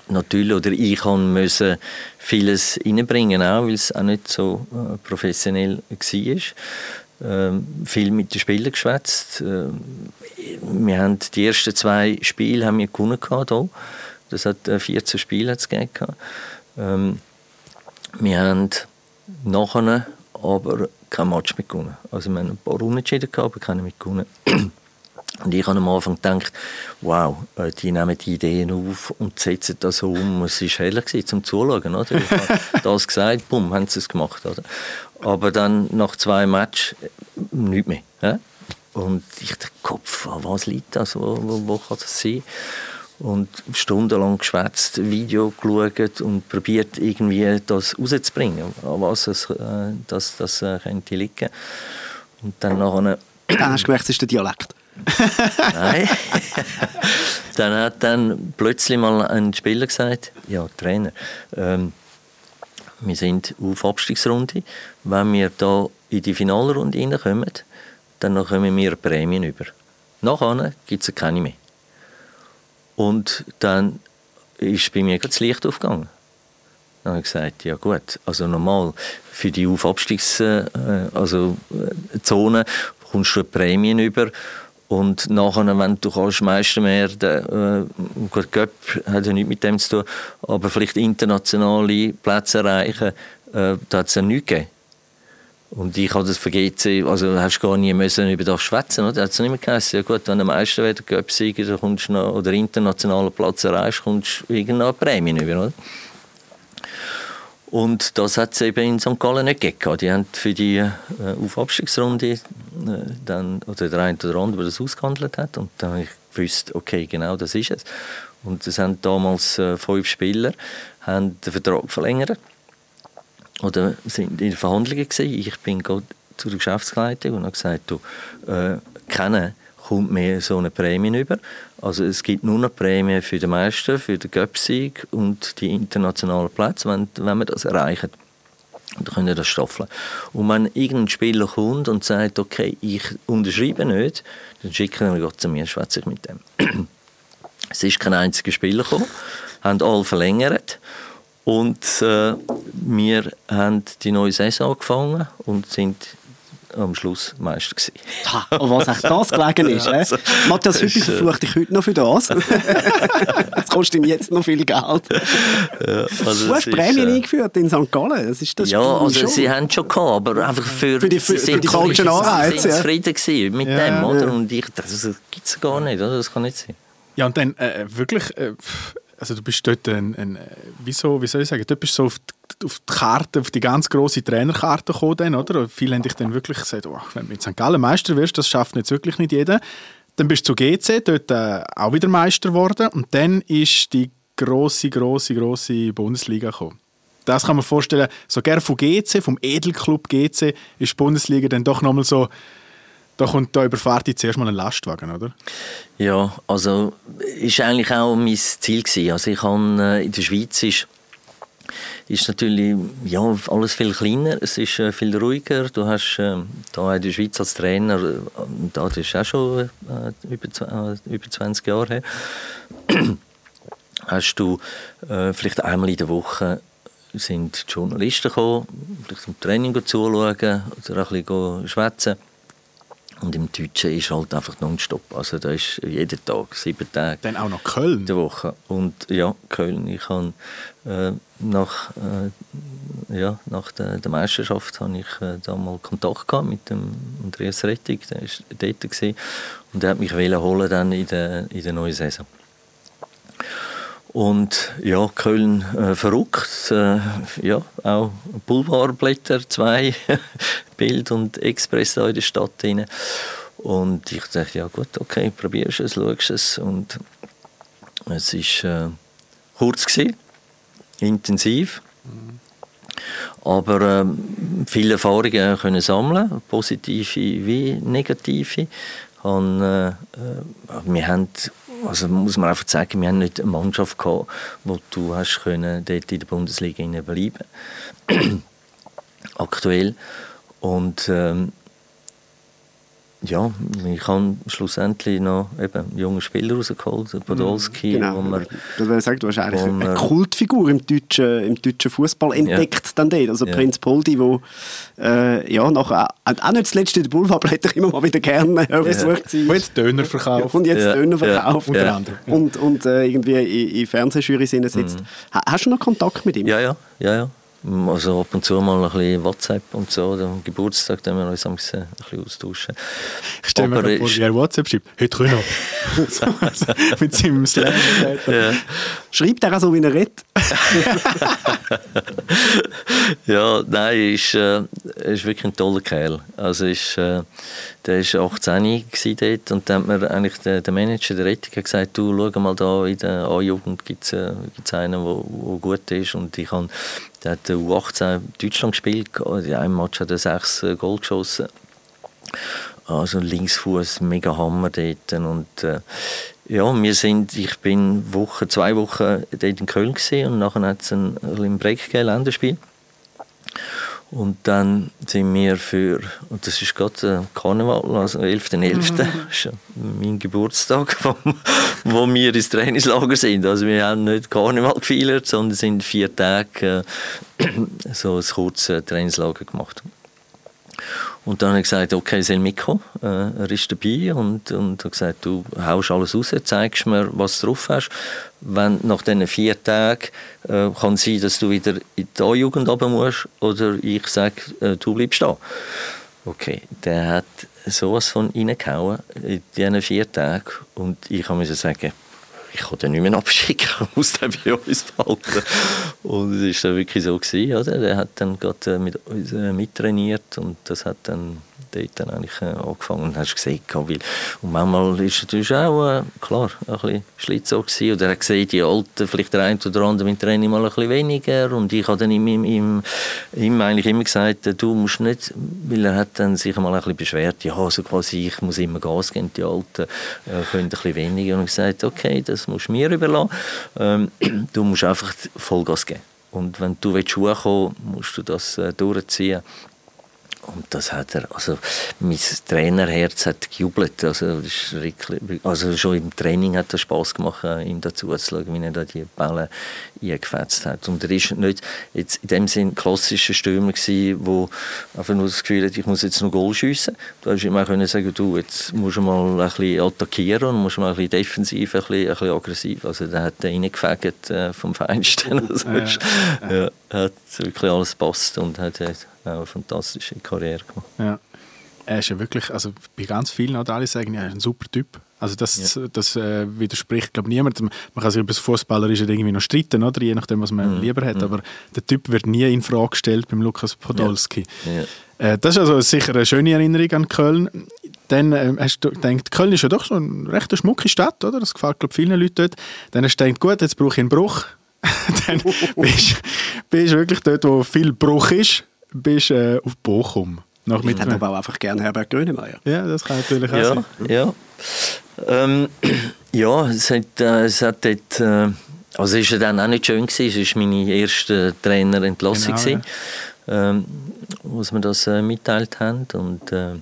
natürlich, oder ich musste vieles reinbringen, auch, weil es auch nicht so äh, professionell war. Ähm, viel mit den Spielern geschwätzt. Ähm, wir haben die ersten zwei Spiele haben wir gewonnen hier. Das hat 14 Spiele hat's gegeben. Ähm, wir haben nachher aber kein Match mehr gewonnen. Also wir haben ein paar Unentschieden gehabt, aber keine mit gewonnen. Und ich habe am Anfang gedacht, wow, äh, die nehmen die Ideen auf und setzen das um. Es war heller zum Zuschauen. Oder? Ich habe das gesagt, bumm, haben sie es gemacht. Oder? Aber dann nach zwei Matches äh, nichts mehr. Ja? Und ich dachte, Kopf, was liegt das? Wo, wo, wo kann das sein? Und stundenlang geschwätzt, Video geschaut und probiert irgendwie das rauszubringen, an was es, äh, das, das äh, könnte liegen. Und dann nachher... Dann hast du gemerkt, es ist der Dialekt. Nein. dann hat dann plötzlich mal ein Spieler gesagt, ja, Trainer, ähm, wir sind auf Abstiegsrunde. Wenn wir da in die Finalrunde reinkommen, dann kommen wir Prämien über. Nachher gibt es keine mehr. Und dann ist bei mir das Licht aufgegangen. Dann habe ich gesagt, ja gut, also normal für die Aufabstiegszone äh, also, äh, kommst du Prämien über und nachher, wenn du kannst Meister werden, äh, gut, Göpp hat ja nichts mit dem zu tun, aber vielleicht internationale Plätze erreichen, äh, da hat es ja nichts gegeben. Und ich habe das vergessen, also hast gar nie müssen über das schwätzen, oder? Hat es nicht mehr geheißen, ja gut, wenn du Meister werden, Göpp-Sieger, oder internationalen Platz erreichst, kommst du irgendeine Prämie über, oder? Und das hat es eben in St. Gallen nicht gegeben. Die haben für die äh, Aufabstiegsrunde äh, dann, oder der eine oder andere, der das ausgehandelt hat. Und dann habe ich gewusst, okay, genau das ist es. Und es haben damals äh, fünf Spieler haben den Vertrag verlängert oder sind in Verhandlungen gewesen. Ich bin zu der Geschäftsleitung und habe gesagt, du, äh, kennen kommt mir so eine Prämie über. Also es gibt nur eine Prämie für den Meister, für den Göpsieg und die internationalen Plätze, wenn, wenn wir das erreichen. Dann können wir das staffeln. Und wenn irgendein Spieler kommt und sagt, okay, ich unterschreibe nicht, dann schicken wir zu mir, schwätze ich mit dem. es ist kein einziger Spieler gekommen, haben alle verlängert und äh, wir haben die neue Saison angefangen und sind am Schluss Meister gewesen. Ha, und was echt das gelegen ist. ja, also, Matthias Hüppi äh, verflucht dich heute noch für das. das kostet ihm jetzt noch viel Geld. Ja, also du hast Prämien äh, eingeführt in St. Gallen. Das ist das ja, also schon. sie haben schon gehabt, aber einfach für, für die, für, für die falschen Anreize. Sie ja. zufrieden mit ja, dem, oder? Und ich, das gibt es gar nicht, oder? Das kann nicht sein. Ja, und dann äh, wirklich... Äh, also du bist dort ein, ein wieso, wie soll ich sagen, dort bist so auf die, auf die Karte, auf die ganz große Trainerkarte gekommen, dann, oder? viele haben dich dann wirklich gesagt, oh, wenn du mit St. Gallen Meister wirst, das schafft jetzt wirklich nicht jeder. Dann bist du zu GC, dort äh, auch wieder Meister geworden und dann ist die große, große, große Bundesliga gekommen. Das kann man vorstellen, so gerne von GC, vom Edelclub GC, ist die Bundesliga dann doch nochmal so da kommt da überfahrt jetzt zuerst mal ein Lastwagen, oder? Ja, also ist eigentlich auch mein Ziel gewesen. Also ich habe äh, in der Schweiz ist ist natürlich ja, alles viel kleiner, es ist äh, viel ruhiger. Du hast äh, in der Schweiz als Trainer, äh, da das ist auch schon äh, über, äh, über 20 Jahre her, hast du vielleicht einmal in der Woche sind die Journalisten gekommen, vielleicht zum Training zuschauen oder ein bisschen schwätzen und im Deutschen ist halt einfach nonstop. Also da ist jeden Tag, sieben Tage. Dann auch noch Köln? Die Woche. Und ja, Köln. Ich habe äh, nach, äh, ja, nach der, der, Meisterschaft habe ich äh, da mal Kontakt gehabt mit dem Andreas Rettig, der war dort gewesen, und er hat mich holen dann in der, in der neuen Saison. Und ja, Köln äh, verrückt. Äh, ja, auch Boulevardblätter, zwei, Bild und Express da in der Stadt rein. Und ich dachte, ja gut, okay, probierst es, schaust es. Und es war äh, kurz, gewesen, intensiv. Mhm. Aber äh, viele Erfahrungen können sammeln, positive wie negative. Und, äh, äh wir haben also muss man einfach sagen, wir haben nicht eine Mannschaft gehabt, wo du hast können, dort in der Bundesliga bleiben. Aktuell. Und ähm, ja, ich habe schlussendlich noch eben junge Spieler rausgeholt, Podolski. Genau. Wo man, das will sagen, du hast eigentlich eine man, Kultfigur im deutschen, im deutschen Fußball entdeckt ja. dann dort. Also ja. Prinz Poldi, der äh, ja, nachher auch nicht zuletzt in der Boulevardblätter immer mal wieder gerne äh, versucht ja. Und jetzt Döner verkauft. Und jetzt Döner verkauft. Ja. Und, und äh, irgendwie in, in Fernsehjury sitzt. Mhm. Hast du noch Kontakt mit ihm? Ja, ja. ja, ja. Also ab und zu mal ein bisschen WhatsApp und so, am Geburtstag, dann wir uns ein bisschen, austauschen. Ich stelle mir vor, wie er WhatsApp schreibt, heute können wir. Mit seinem Slang. Ja. Schreibt er auch so, wie er redet? ja, nein, er ist, äh, ist wirklich ein toller Kerl. Also ist, äh, der war 18 dort und dann hat mir eigentlich der, der Manager der Rettung gesagt, du schau mal da in der A-Jugend gibt es äh, einen, der gut ist und ich habe der hat U18 Deutschland gespielt. In einem Match hat er sechs äh, Goal geschossen. Also Linksfuß, mega Hammer dort. Und äh, ja, wir sind, ich bin Woche, zwei Wochen dort in Köln gesehen und nachher hat es ein, ein Break Länderspiel. Und dann sind wir für, und das ist gerade Karneval, also 11.11., .11., mhm. mein Geburtstag, wo, wo wir ins Trainingslager sind. Also wir haben nicht Karneval gefeiert, sondern sind vier Tage äh, so ein kurzes Trainingslager gemacht. Und dann habe ich gesagt, okay, soll mitkommen. Äh, er ist dabei und, und hat gesagt, du haust alles raus, zeigst mir, was du drauf hast. Wenn nach diesen vier Tagen äh, kann sein, dass du wieder in die A-Jugend runter musst oder ich sage, äh, du bleibst da. Okay, der hat sowas von reingehauen in diesen vier Tagen und ich musste sagen, ich kann den nicht mehr abschicken, ich muss den bei uns behalten. Und es war dann wirklich so, gewesen, oder? Der hat dann gerade mit uns mittrainiert und das hat dann dort eigentlich äh, angefangen und hast gesehen, weil, und manchmal ist es natürlich auch, äh, klar, ein bisschen Schlitz so gewesen, oder er gesehen, die Alten, vielleicht der eine oder andere mit Training mal ein bisschen weniger und ich habe dann ihm, ihm, ihm, eigentlich immer gesagt, äh, du musst nicht, weil er hat dann sich mal ein bisschen beschwert, ja, so quasi, ich muss immer Gas geben, die Alten äh, können ein bisschen weniger und ich gesagt, okay, das musst du mir überlassen, ähm, du musst einfach Vollgas geben. Und wenn du Schuhe kommen willst, musst du das äh, durchziehen. Und das hat er, also mein Trainerherz hat gejubelt. Also, also schon im Training hat es Spass gemacht, äh, ihm dazu zu schauen, wie er da die Bälle eingefetzt hat. Und er ist nicht jetzt in dem Sinn klassischer Stürmer gewesen, wo einfach nur das Gefühl hat, ich muss jetzt noch Goal schiessen. Du hast auch können sagen, du, jetzt musst du mal ein bisschen attackieren und musst mal ein bisschen defensiv, ein bisschen, ein bisschen aggressiv. Also der hat reingefegt äh, vom Feinsten. Also, ja, ja. ja, hat wirklich alles gepasst und hat eine fantastische Karriere gemacht. Ja. Er ist ja wirklich, also bei ganz vielen hat alle sagen, er ist ein super Typ. Also das, ja. das äh, widerspricht, glaube niemand. Man kann sich über das Fußballerische irgendwie noch streiten, oder? je nachdem, was man mm. lieber hat. Mm. Aber der Typ wird nie in Frage gestellt beim Lukas Podolski. Ja. Ja. Äh, das ist also sicher eine schöne Erinnerung an Köln. Dann äh, hast du gedacht, Köln ist ja doch so eine recht schmucke Stadt, oder? Das gefällt glaube vielen Leuten dort. Dann hast du gedacht, gut, jetzt brauche ich einen Bruch. dann bist du wirklich dort, wo viel Bruch ist bist äh, auf Bochum. Ich hätte aber auch einfach gerne Herbert Grönemeyer. Ja, das kann natürlich auch ja, sein. Ja, ähm, ja es hat, äh, es hat dort... Äh, also es war dann auch nicht schön, gewesen. es war meine erste Trainerentlassung, genau, ja. ähm, sie mir das äh, mitteilt haben. Und, äh,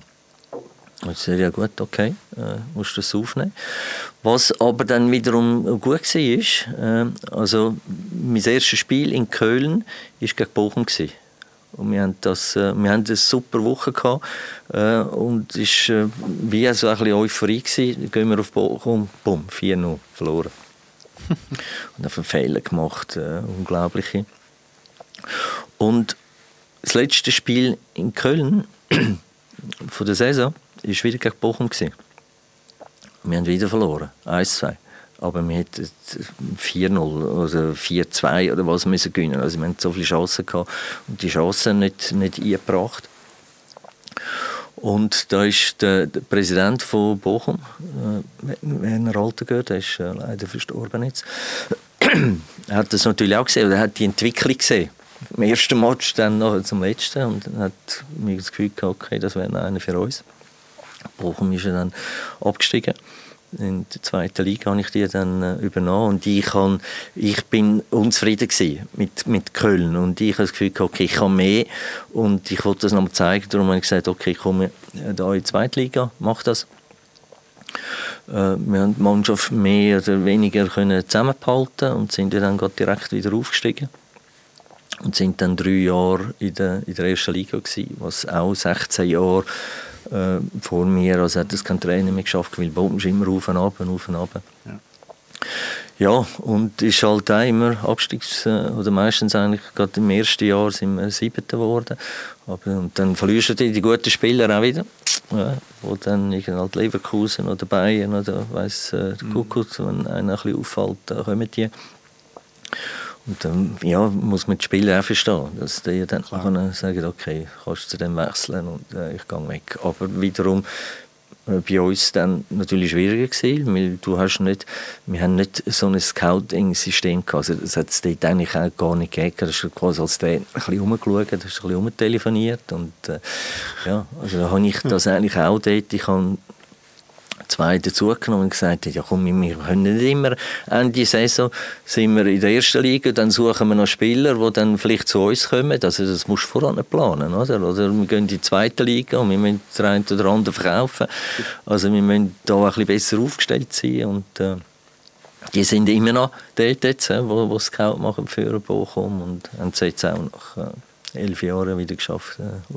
ich sagte, ja gut, okay, äh, musst du das aufnehmen. Was aber dann wiederum gut war, ist, äh, also mein erstes Spiel in Köln war gegen Bochum. Gewesen. Und wir haben, das, äh, wir haben eine super Woche gehabt. Äh, und es war äh, wie so ein bisschen Euphorie. Gewesen. Dann gehen wir auf Bochum, bumm, 4-0 verloren. und haben einen Fehler gemacht, äh, unglaubliche. Und das letzte Spiel in Köln von der Saison war wieder gegen Bochum. Gewesen. Wir haben wieder verloren, 1-2 aber wir hätten 4-0 oder 4-2 oder was müssen gewinnen. Also wir hatten so viele Chancen gehabt und die Chancen nicht, nicht eingebracht. Und da ist der, der Präsident von Bochum, äh, Werner Altegör, der ist äh, leider verstorben jetzt, er hat das natürlich auch gesehen, er hat die Entwicklung gesehen. Im ersten Match, dann noch zum letzten und hat mir das Gefühl gehabt, okay, das wäre einer für uns. Bochum ist dann abgestiegen in der zweiten Liga habe ich die dann äh, übernommen. Und ich, kann, ich bin unzufrieden mit, mit Köln. Und ich habe das Gefühl, okay, ich kann mehr. Und ich wollte das nochmal zeigen, darum habe ich gesagt, okay, ich komme da in die zweite Liga, mache das. Äh, wir haben die Mannschaft mehr oder weniger können zusammenhalten und sind dann direkt wieder aufgestiegen. Und sind dann drei Jahre in der, in der ersten Liga gewesen, was auch 16 Jahre äh, vor mir. Also hat das kein Trainer mehr geschafft, weil Boden ist immer auf und ab, auf und ab. Ja. Ja, und ist halt auch immer Abstiegs- äh, oder meistens eigentlich gerade im ersten Jahr sind wir Siebter geworden. Aber, und dann verlierst du die, die guten Spieler auch wieder. Ja, wo dann halt Leverkusen oder Bayern oder weiss äh, der mhm. Kuckuck, wenn einer ein bisschen auffällt, dann kommen die. Und dann ja, muss man die Spieler auch verstehen, dass die dann können sagen, okay, kannst du zu dem wechseln und äh, ich gehe weg. Aber wiederum äh, bei uns dann natürlich schwieriger gewesen, weil du hast nicht, wir haben nicht so ein Scouting-System gehabt, also das hat es dort eigentlich auch gar nicht gegeben, da hast du quasi als der ein bisschen rumgeschaut, hast ein bisschen rumtelefoniert und äh, ja, also da habe ich das eigentlich auch dort, ich habe zwei dazugenommen und gesagt ja komm, wir können nicht immer Ende Saison sind wir in der ersten Liga, dann suchen wir noch Spieler, die dann vielleicht zu uns kommen. Also das musst du voran planen, oder? Oder wir gehen in die zweite Liga und wir müssen den einen oder anderen verkaufen. Also wir müssen da ein bisschen besser aufgestellt sein und äh, die sind immer noch dort jetzt, wo, wo Scout machen für Bochum und haben jetzt auch noch äh, elf Jahre wieder geschafft, äh.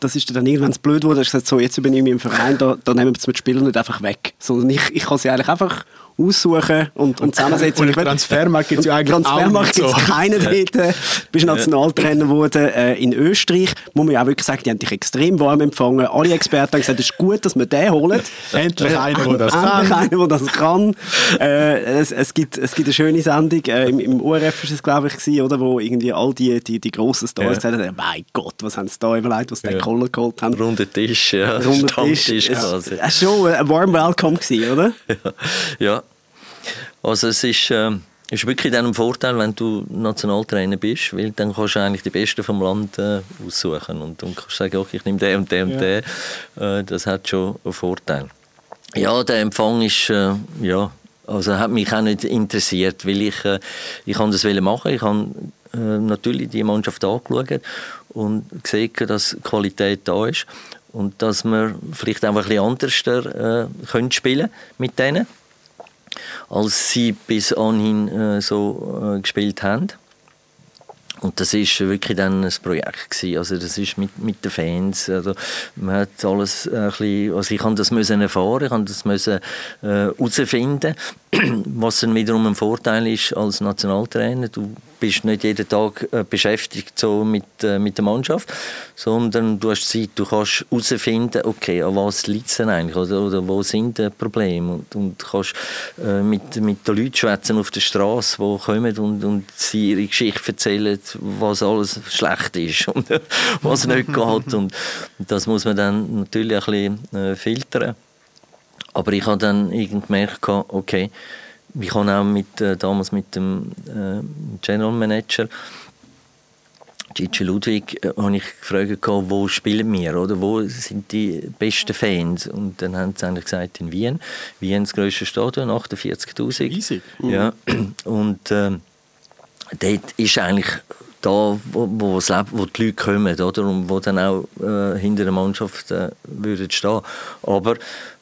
Das ist dann irgendwann blöd wurde, dass gesagt so, jetzt übernehme ich im Verein, da, da nehmen wir es mit Spielern nicht einfach weg, sondern ich, ich kann sie eigentlich einfach aussuchen und, und zusammensetzen. Und im Transfermarkt gibt es ja eigentlich Transfermarkt gibt es so. keinen dort. Äh, bist Nationaltrainer geworden äh, in Österreich. Muss man ja auch wirklich sagen, die haben dich extrem warm empfangen. Alle Experten haben gesagt, es ist gut, dass wir den holen. Endlich einer, der das Endlich kann. einer, der das kann. Äh, es, es, gibt, es gibt eine schöne Sendung, äh, im, im ORF ist es, glaube ich, gewesen, oder, wo irgendwie all die, die, die grossen Stars Ja. gesagt haben, mein Gott, was haben sie da überlegt, was sie den Kohler geholt haben. Runder Tisch, ja. Runder Stammtisch Tisch. Es quasi. es war schon ein warm Welcome, gewesen, oder? ja. Also es ist, ähm, ist wirklich dann ein Vorteil, wenn du Nationaltrainer bist, weil dann kannst du eigentlich die Besten vom Land äh, aussuchen und dann kannst du sagen, okay, ich nehme den und den und den. Äh, das hat schon einen Vorteil. Ja, der Empfang ist, äh, ja, also hat mich auch nicht interessiert, weil ich, äh, ich kann das machen. Ich habe äh, natürlich die Mannschaft angeschaut und gesehen, dass Qualität da ist und dass wir vielleicht auch ein bisschen anders äh, können spielen mit denen als sie bis anhin äh, so äh, gespielt haben. Und das ist wirklich dann ein Projekt gewesen. Also das ist mit, mit den Fans. Also man hat alles ein bisschen, also ich habe das müssen erfahren, ich habe das müssen äh, herausfinden, was dann wiederum ein Vorteil ist als Nationaltrainer. Du bist nicht jeden Tag äh, beschäftigt so mit, äh, mit der Mannschaft, sondern du hast Zeit, du kannst herausfinden, okay, an was liegt es denn eigentlich oder, oder wo sind die Probleme und, und kannst äh, mit, mit den Leuten schwätzen auf der Straße, die kommen und, und sie ihre Geschichte erzählen, was alles schlecht ist und was nicht geht und das muss man dann natürlich ein bisschen äh, filtern. Aber ich habe dann irgendwie gemerkt, okay, ich habe auch mit, äh, damals mit dem äh, General Manager Gigi Ludwig äh, habe ich gefragt, wo spielen wir, oder? wo sind die besten Fans? Und dann haben sie eigentlich gesagt, in Wien. Wien das grösste Stadion, 48'000. Riesig. Ja, und ähm, dort ist eigentlich da, wo, wo, lebt, wo die Leute kommen, oder? Und wo dann auch äh, hinter der Mannschaft äh, würden stehen. Aber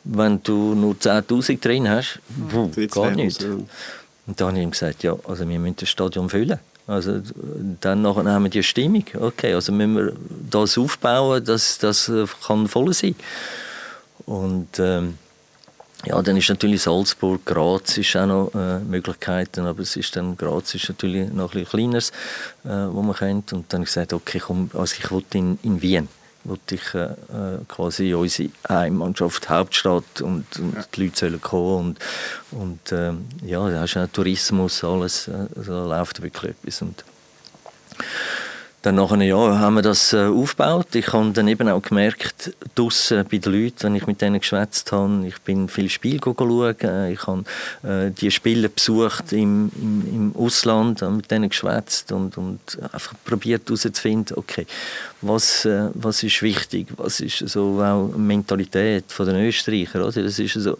wenn du nur 10'000 drin hast, puh, Wird's gar nicht. Und dann habe ich ihm gesagt, ja, also wir müssen das Stadion füllen. Also dann nachher haben wir die Stimmung. Okay, also müssen wir das aufbauen, dass das äh, kann voll sein. Und ähm, ja, dann ist natürlich Salzburg, Graz ist auch noch äh, Möglichkeiten, aber es ist dann Graz ist natürlich noch ein bisschen kleineres, äh, wo man kennt. Und dann habe ich gesagt, okay, komm, also ich wollte in, in Wien wollte ich äh, äh, quasi unsere Heimmannschaft Hauptstadt und, und die Leute sollen kommen und, und ähm, ja, da hast du auch Tourismus, alles, äh, also da läuft wirklich etwas und dann nach einem Jahr haben wir das äh, aufgebaut. Ich habe dann eben auch gemerkt, draussen bei den Leuten, wenn ich mit denen geschwätzt habe, ich bin viel Spiel schauen, äh, ich habe äh, die Spiele besucht im, im, im Ausland, mit denen geschwätzt und, und einfach probiert herauszufinden, okay, was, was ist wichtig, was ist so auch Mentalität von den Österreicher, oder? Das ist so,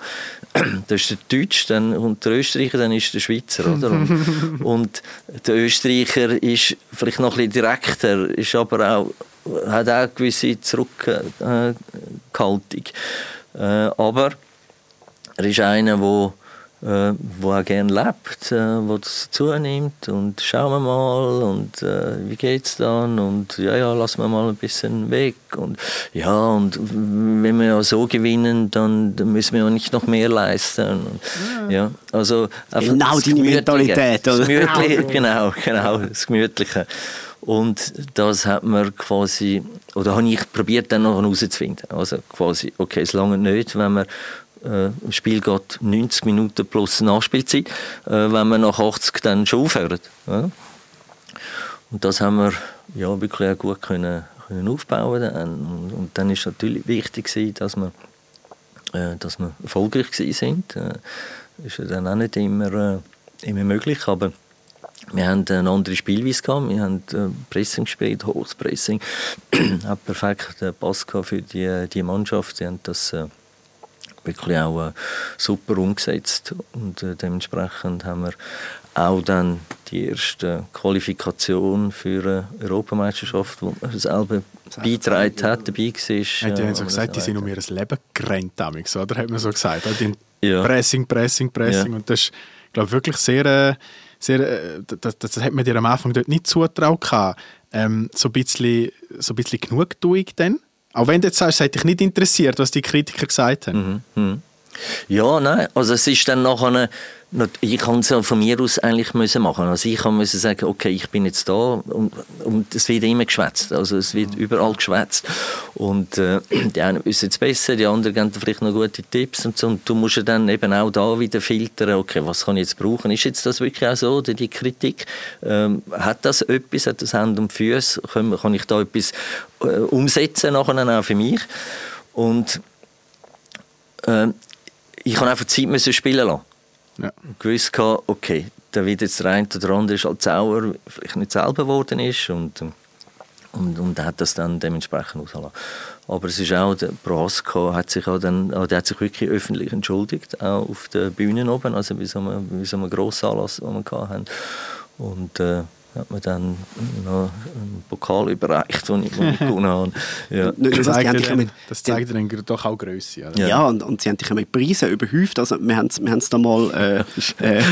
das ist der Deutsch dann, und der Österreicher, dann ist der Schweizer, oder? Und, und der Österreicher ist vielleicht noch ein bisschen direkter, ist aber auch, hat auch eine gewisse Zurückhaltung. Äh, aber er ist einer, der äh, wo auch gerne lebt, äh, wo das zunimmt und schauen wir mal und äh, wie geht's dann und ja ja lassen wir mal ein bisschen weg und ja und wenn wir ja so gewinnen dann, dann müssen wir ja nicht noch mehr leisten. Und, ja also einfach Genau Gemütliche, Mentalität, oder? das Gemütliche, genau genau das Gemütliche und das hat man quasi oder habe ich probiert dann noch herauszufinden also quasi okay es lange nicht wenn man äh, das Spiel geht 90 Minuten plus Nachspielzeit, äh, wenn wir nach 80 dann schon aufhören. Ja? Und das haben wir ja, wirklich auch gut können, können aufbauen dann. Und, und dann ist natürlich wichtig gewesen, dass wir, äh, dass wir erfolgreich sind. Äh, ist ja dann auch nicht immer, äh, immer möglich, aber wir haben eine andere Spielweise gehabt. Wir haben äh, Pressing gespielt, hohes Pressing. hat perfekt Pass gehabt für die, die Mannschaft. Sie haben das äh, wirklich auch äh, super umgesetzt und dementsprechend haben wir auch dann die erste Qualifikation für eine Europameisterschaft, wo man selber beigetragen hat, dabei war. Ja, die haben so gesagt, die sind um ihr Leben gerannt, damals, oder? Hat man so gesagt. Die Ja. Pressing, Pressing, Pressing. Ja. Und das ist, glaube ich, wirklich sehr, sehr äh, das, das hat man dir am Anfang dort nicht zutraut. Ähm, so ein bisschen, so ein bisschen Genugtuung dann. Auch wenn du jetzt sagst, es hat dich nicht interessiert, was die Kritiker gesagt haben. Mhm, mhm. Ja, nein, also es ist dann nachher, ich kann es ja von mir aus eigentlich müssen machen. Also ich kann müssen sagen, okay, ich bin jetzt da und, und es wird immer geschwätzt. Also es wird überall geschwätzt. Und äh, die einen wissen es besser, die anderen geben vielleicht noch gute Tipps und so. Und du musst ja dann eben auch da wieder filtern, okay, was kann ich jetzt brauchen? Ist jetzt das wirklich auch so, die Kritik? Ähm, hat das etwas, hat das Hand und Füße? Kann, kann ich da etwas äh, umsetzen nachher auch für mich? Und äh, ich kann einfach Zeit müssen spielen lassen. Ja. Und gewusst, okay, da wird jetzt der eine oder andere ist als Sauer vielleicht nicht selber geworden ist und, und, und hat das dann dementsprechend ausgelassen. Aber es ist auch, der Prohaska hat sich auch dann, der hat sich wirklich öffentlich entschuldigt, auch auf der Bühne oben, also bei so einem, bei so einem grossen Anlass, den wir hatten. Und äh, hat mir dann noch einen Pokal überreicht, den ich, den ich gewonnen habe. Ja. Das, zeigt dann, das zeigt dann doch auch Größe. Ja, ja und, und sie haben dich mit Preisen überhäuft. Also wir haben es wir da mal äh, äh,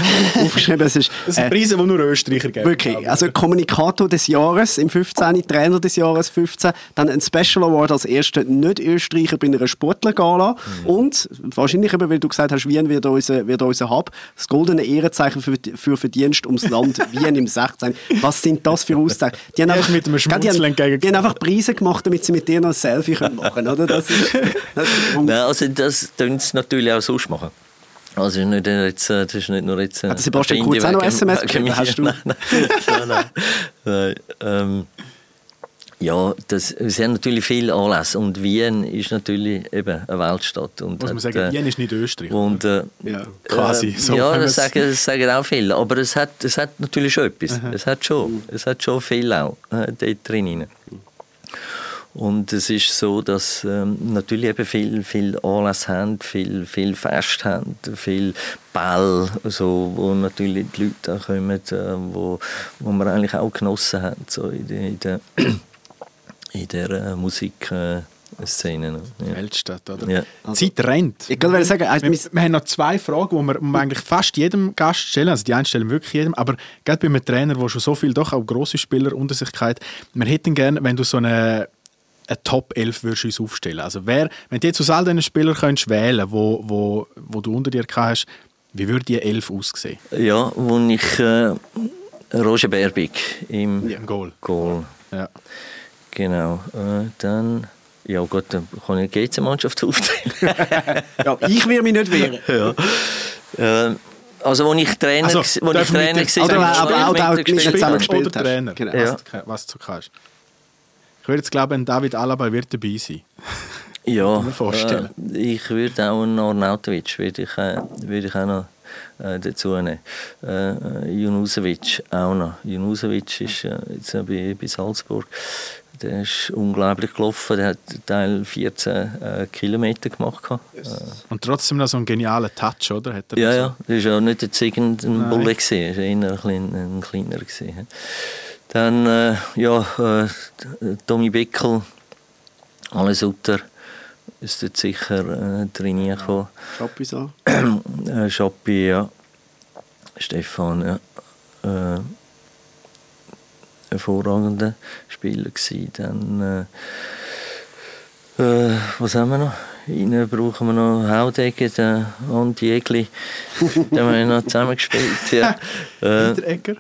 aufgeschrieben. Es ist, das sind äh, Preise, die nur Österreicher geben. Wirklich. Also Kommunikator des Jahres im 15., Trainer des Jahres 15, dann ein Special Award als erster Nicht-Österreicher bei einer Sportlergala mhm. und wahrscheinlich eben, weil du gesagt hast, Wien wird unser, wird unser Hub, das goldene Ehrenzeichen für, für Verdienst ums Land Wien im 16. Was sind das für Aussagen? Die haben, einfach, mit einem die, haben, die haben einfach Preise gemacht, damit sie mit dir noch ein Selfie machen können, oder? Das ist, das ist Nein, also das können sie natürlich auch sonst machen. Also nicht jetzt, äh, das ist nicht nur jetzt... Hat Sebastian Kurz auch noch SMS geschrieben? Hast du? Nein, nein, nein, nein, nein. Ähm, ja, das, sie haben natürlich viel Anlässe und Wien ist natürlich eben eine Weltstadt. Und Muss man sagen, äh, Wien ist nicht Österreich. Und, äh, ja, quasi. Äh, so ja, das sagen, das sagen auch viele. Aber es hat, es hat natürlich schon etwas. Aha. Es hat schon, es hat schon viel auch äh, dort drin. Und es ist so, dass ähm, natürlich eben viel, viel Anlass haben, viel, viel Fest haben, viel Ball, so, wo natürlich die Leute auch kommen, äh, wo, wo wir eigentlich auch genossen haben, so in in der in der äh, Musikszene. Ja. Weltstadt, oder? Ja. Also, Zeit rennt. Ich kann sagen, also wir, wir, haben noch zwei Fragen, die wir, wir eigentlich fast jedem Gast stellen. Also die einen stellen wirklich jedem, aber gerade bei einem Trainer, der schon so viel, doch auch grosse Spieler unter sich hat, wir hätten gerne, wenn du so eine eine Top 11 würdest uns aufstellen. Also wer, wenn du jetzt aus all diesen Spielern könntest wählen wo, wo, wo du unter dir hast, wie würde die 11 aussehen? Ja, wo ich äh, Roger Berbig im, ja, im Goal. Goal. Ja. Genau. Äh, dann, ja gut, dann kann ich die GC-Mannschaft aufteilen. ja, ich will mich nicht wehren. ja. Äh, also, als ich Trainer, also, wo ich Trainer war, aber, aber auch, auch mit zusammen gespielt oder Trainer, genau. ja. was, du kannst. Ich würde jetzt glauben, David Alaba wird dabei sein. Ja, äh, ich würde auch einen Arnautovic würde ich, äh, würde ich auch noch äh, dazu nehmen. Äh, Junusovic auch noch. Junusovic ist äh, jetzt bei, bei Salzburg. Der ist unglaublich gelaufen. Der hat Teil 14 äh, Kilometer gemacht. Yes. Und trotzdem noch so einen genialen Touch, oder? Hat er ja, ja. Das war auch nicht jetzt irgendein Bulle. Es war eher ein, klein, ein kleiner. Gewesen. Dann, äh, ja, äh, Tommy Bickel, alles Utter ist dort sicher äh, gekommen. Schappi so? äh, Schappi, ja. Stefan, ja. Äh, hervorragender Spieler gewesen. Dann, äh, äh, was haben wir noch? Innen brauchen wir noch Haudegger, den Andi Egli. den haben wir noch zusammen gespielt. Ja. Äh, Hinteregger?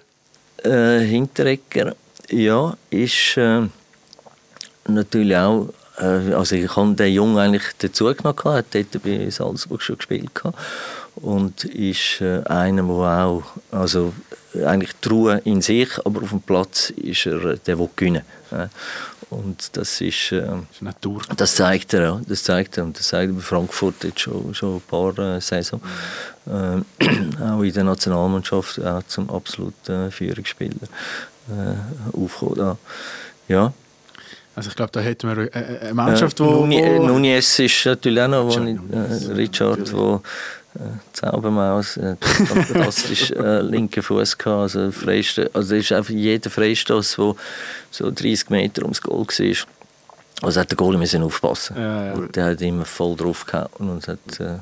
Äh, Hinteregger, ja, ist äh, natürlich auch äh, also ich habe den Jungen eigentlich dazugenommen, hat dort bei Salzburg schon gespielt und ist äh, einer, der auch, also eigentlich Truhe in sich, aber auf dem Platz ist er äh, der, der gewinnen und das ist, äh, Natur. das zeigt er, ja, das zeigt er und das zeigt er bei Frankfurt jetzt schon, schon ein paar äh, Saison, äh, auch in der Nationalmannschaft auch zum absoluten äh, Führungsspieler äh, aufgekommen. Ja. Also ich glaube, da hätten wir eine Mannschaft, äh, wo. Nunez ist natürlich auch noch, wo äh, Richard, wo äh, Zaubermaus, äh, fantastisch äh, linken Fuß gehabt, also Freiste, also ist einfach jeder Freistoß, wo so 30 Meter ums Goal war, Also hat der Goalie müssen aufpassen. Ja, ja. Der hat immer voll drauf gehauen und hat äh,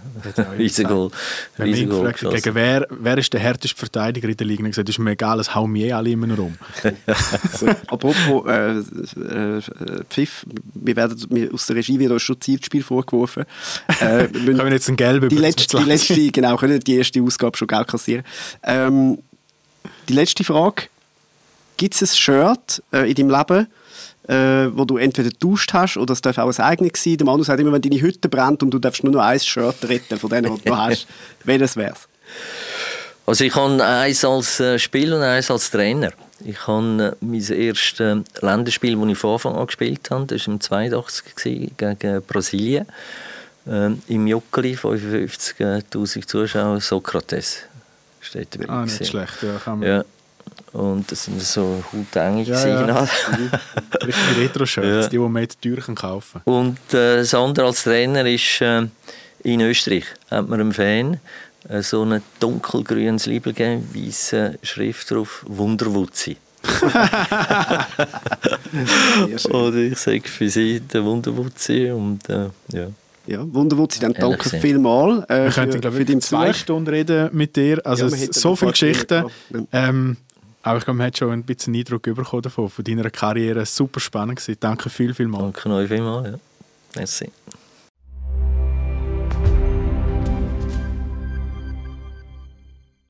mich Riesengoal gefragt wird, gegen wer, wer ist der härteste Verteidiger in der Liga, ich gesagt, ist mir egal, es hauen mir alle immer nur um. So, apropos äh, äh, Pfiff, wir werden wir aus der Regie wieder schon Zielspiel vorgeworfen. Äh, Können wir jetzt einen gelben die letzte, die letzte, genau, können die erste Ausgabe schon Geld kassieren. Ähm, die letzte Frage. Gibt es ein Shirt äh, in deinem Leben, äh, wo du entweder getauscht hast oder es darf auch ein eigenes sein? Der Manu sagt immer, wenn deine Hütte brennt und du darfst nur noch ein Shirt retten von denen, die du hast, welches wär's? Also ich habe eins als äh, Spieler und eins als Trainer. Ich habe äh, mein erstes Länderspiel, das ich von Anfang an gespielt habe, das war im 82 gewesen, gegen Brasilien. Ähm, Im Jockeli, 55'000 Zuschauer, Sokrates steht. Ah, nicht schlecht, ja, kann man. Ja. Und das sind so hautenge Ja, ja. gewesen. Richtige Retro-Shirts, Ja. die, die man jetzt teuer kann kaufen Und äh, das andere als Trainer ist äh, in Österreich. Hat mir ein Fan äh, so ein dunkelgrünes Label gegeben, weiße Schrift drauf, Wunderwutzi. Oder ich sage für sie der Wunderwutzi und äh, ja. Ja, wunderwurzig, dann danke vielmals äh, Wir für, könnten, glaube ich, zwei. Stunden reden mit dir. Also Ja, so viele Geschichten. Ähm, aber ich glaube, man hat schon ein bisschen einen Eindruck bekommen davon, von deiner Karriere. Super spannend gewesen. Danke viel, viel mal. Danke euch vielmals. Ja. Merci.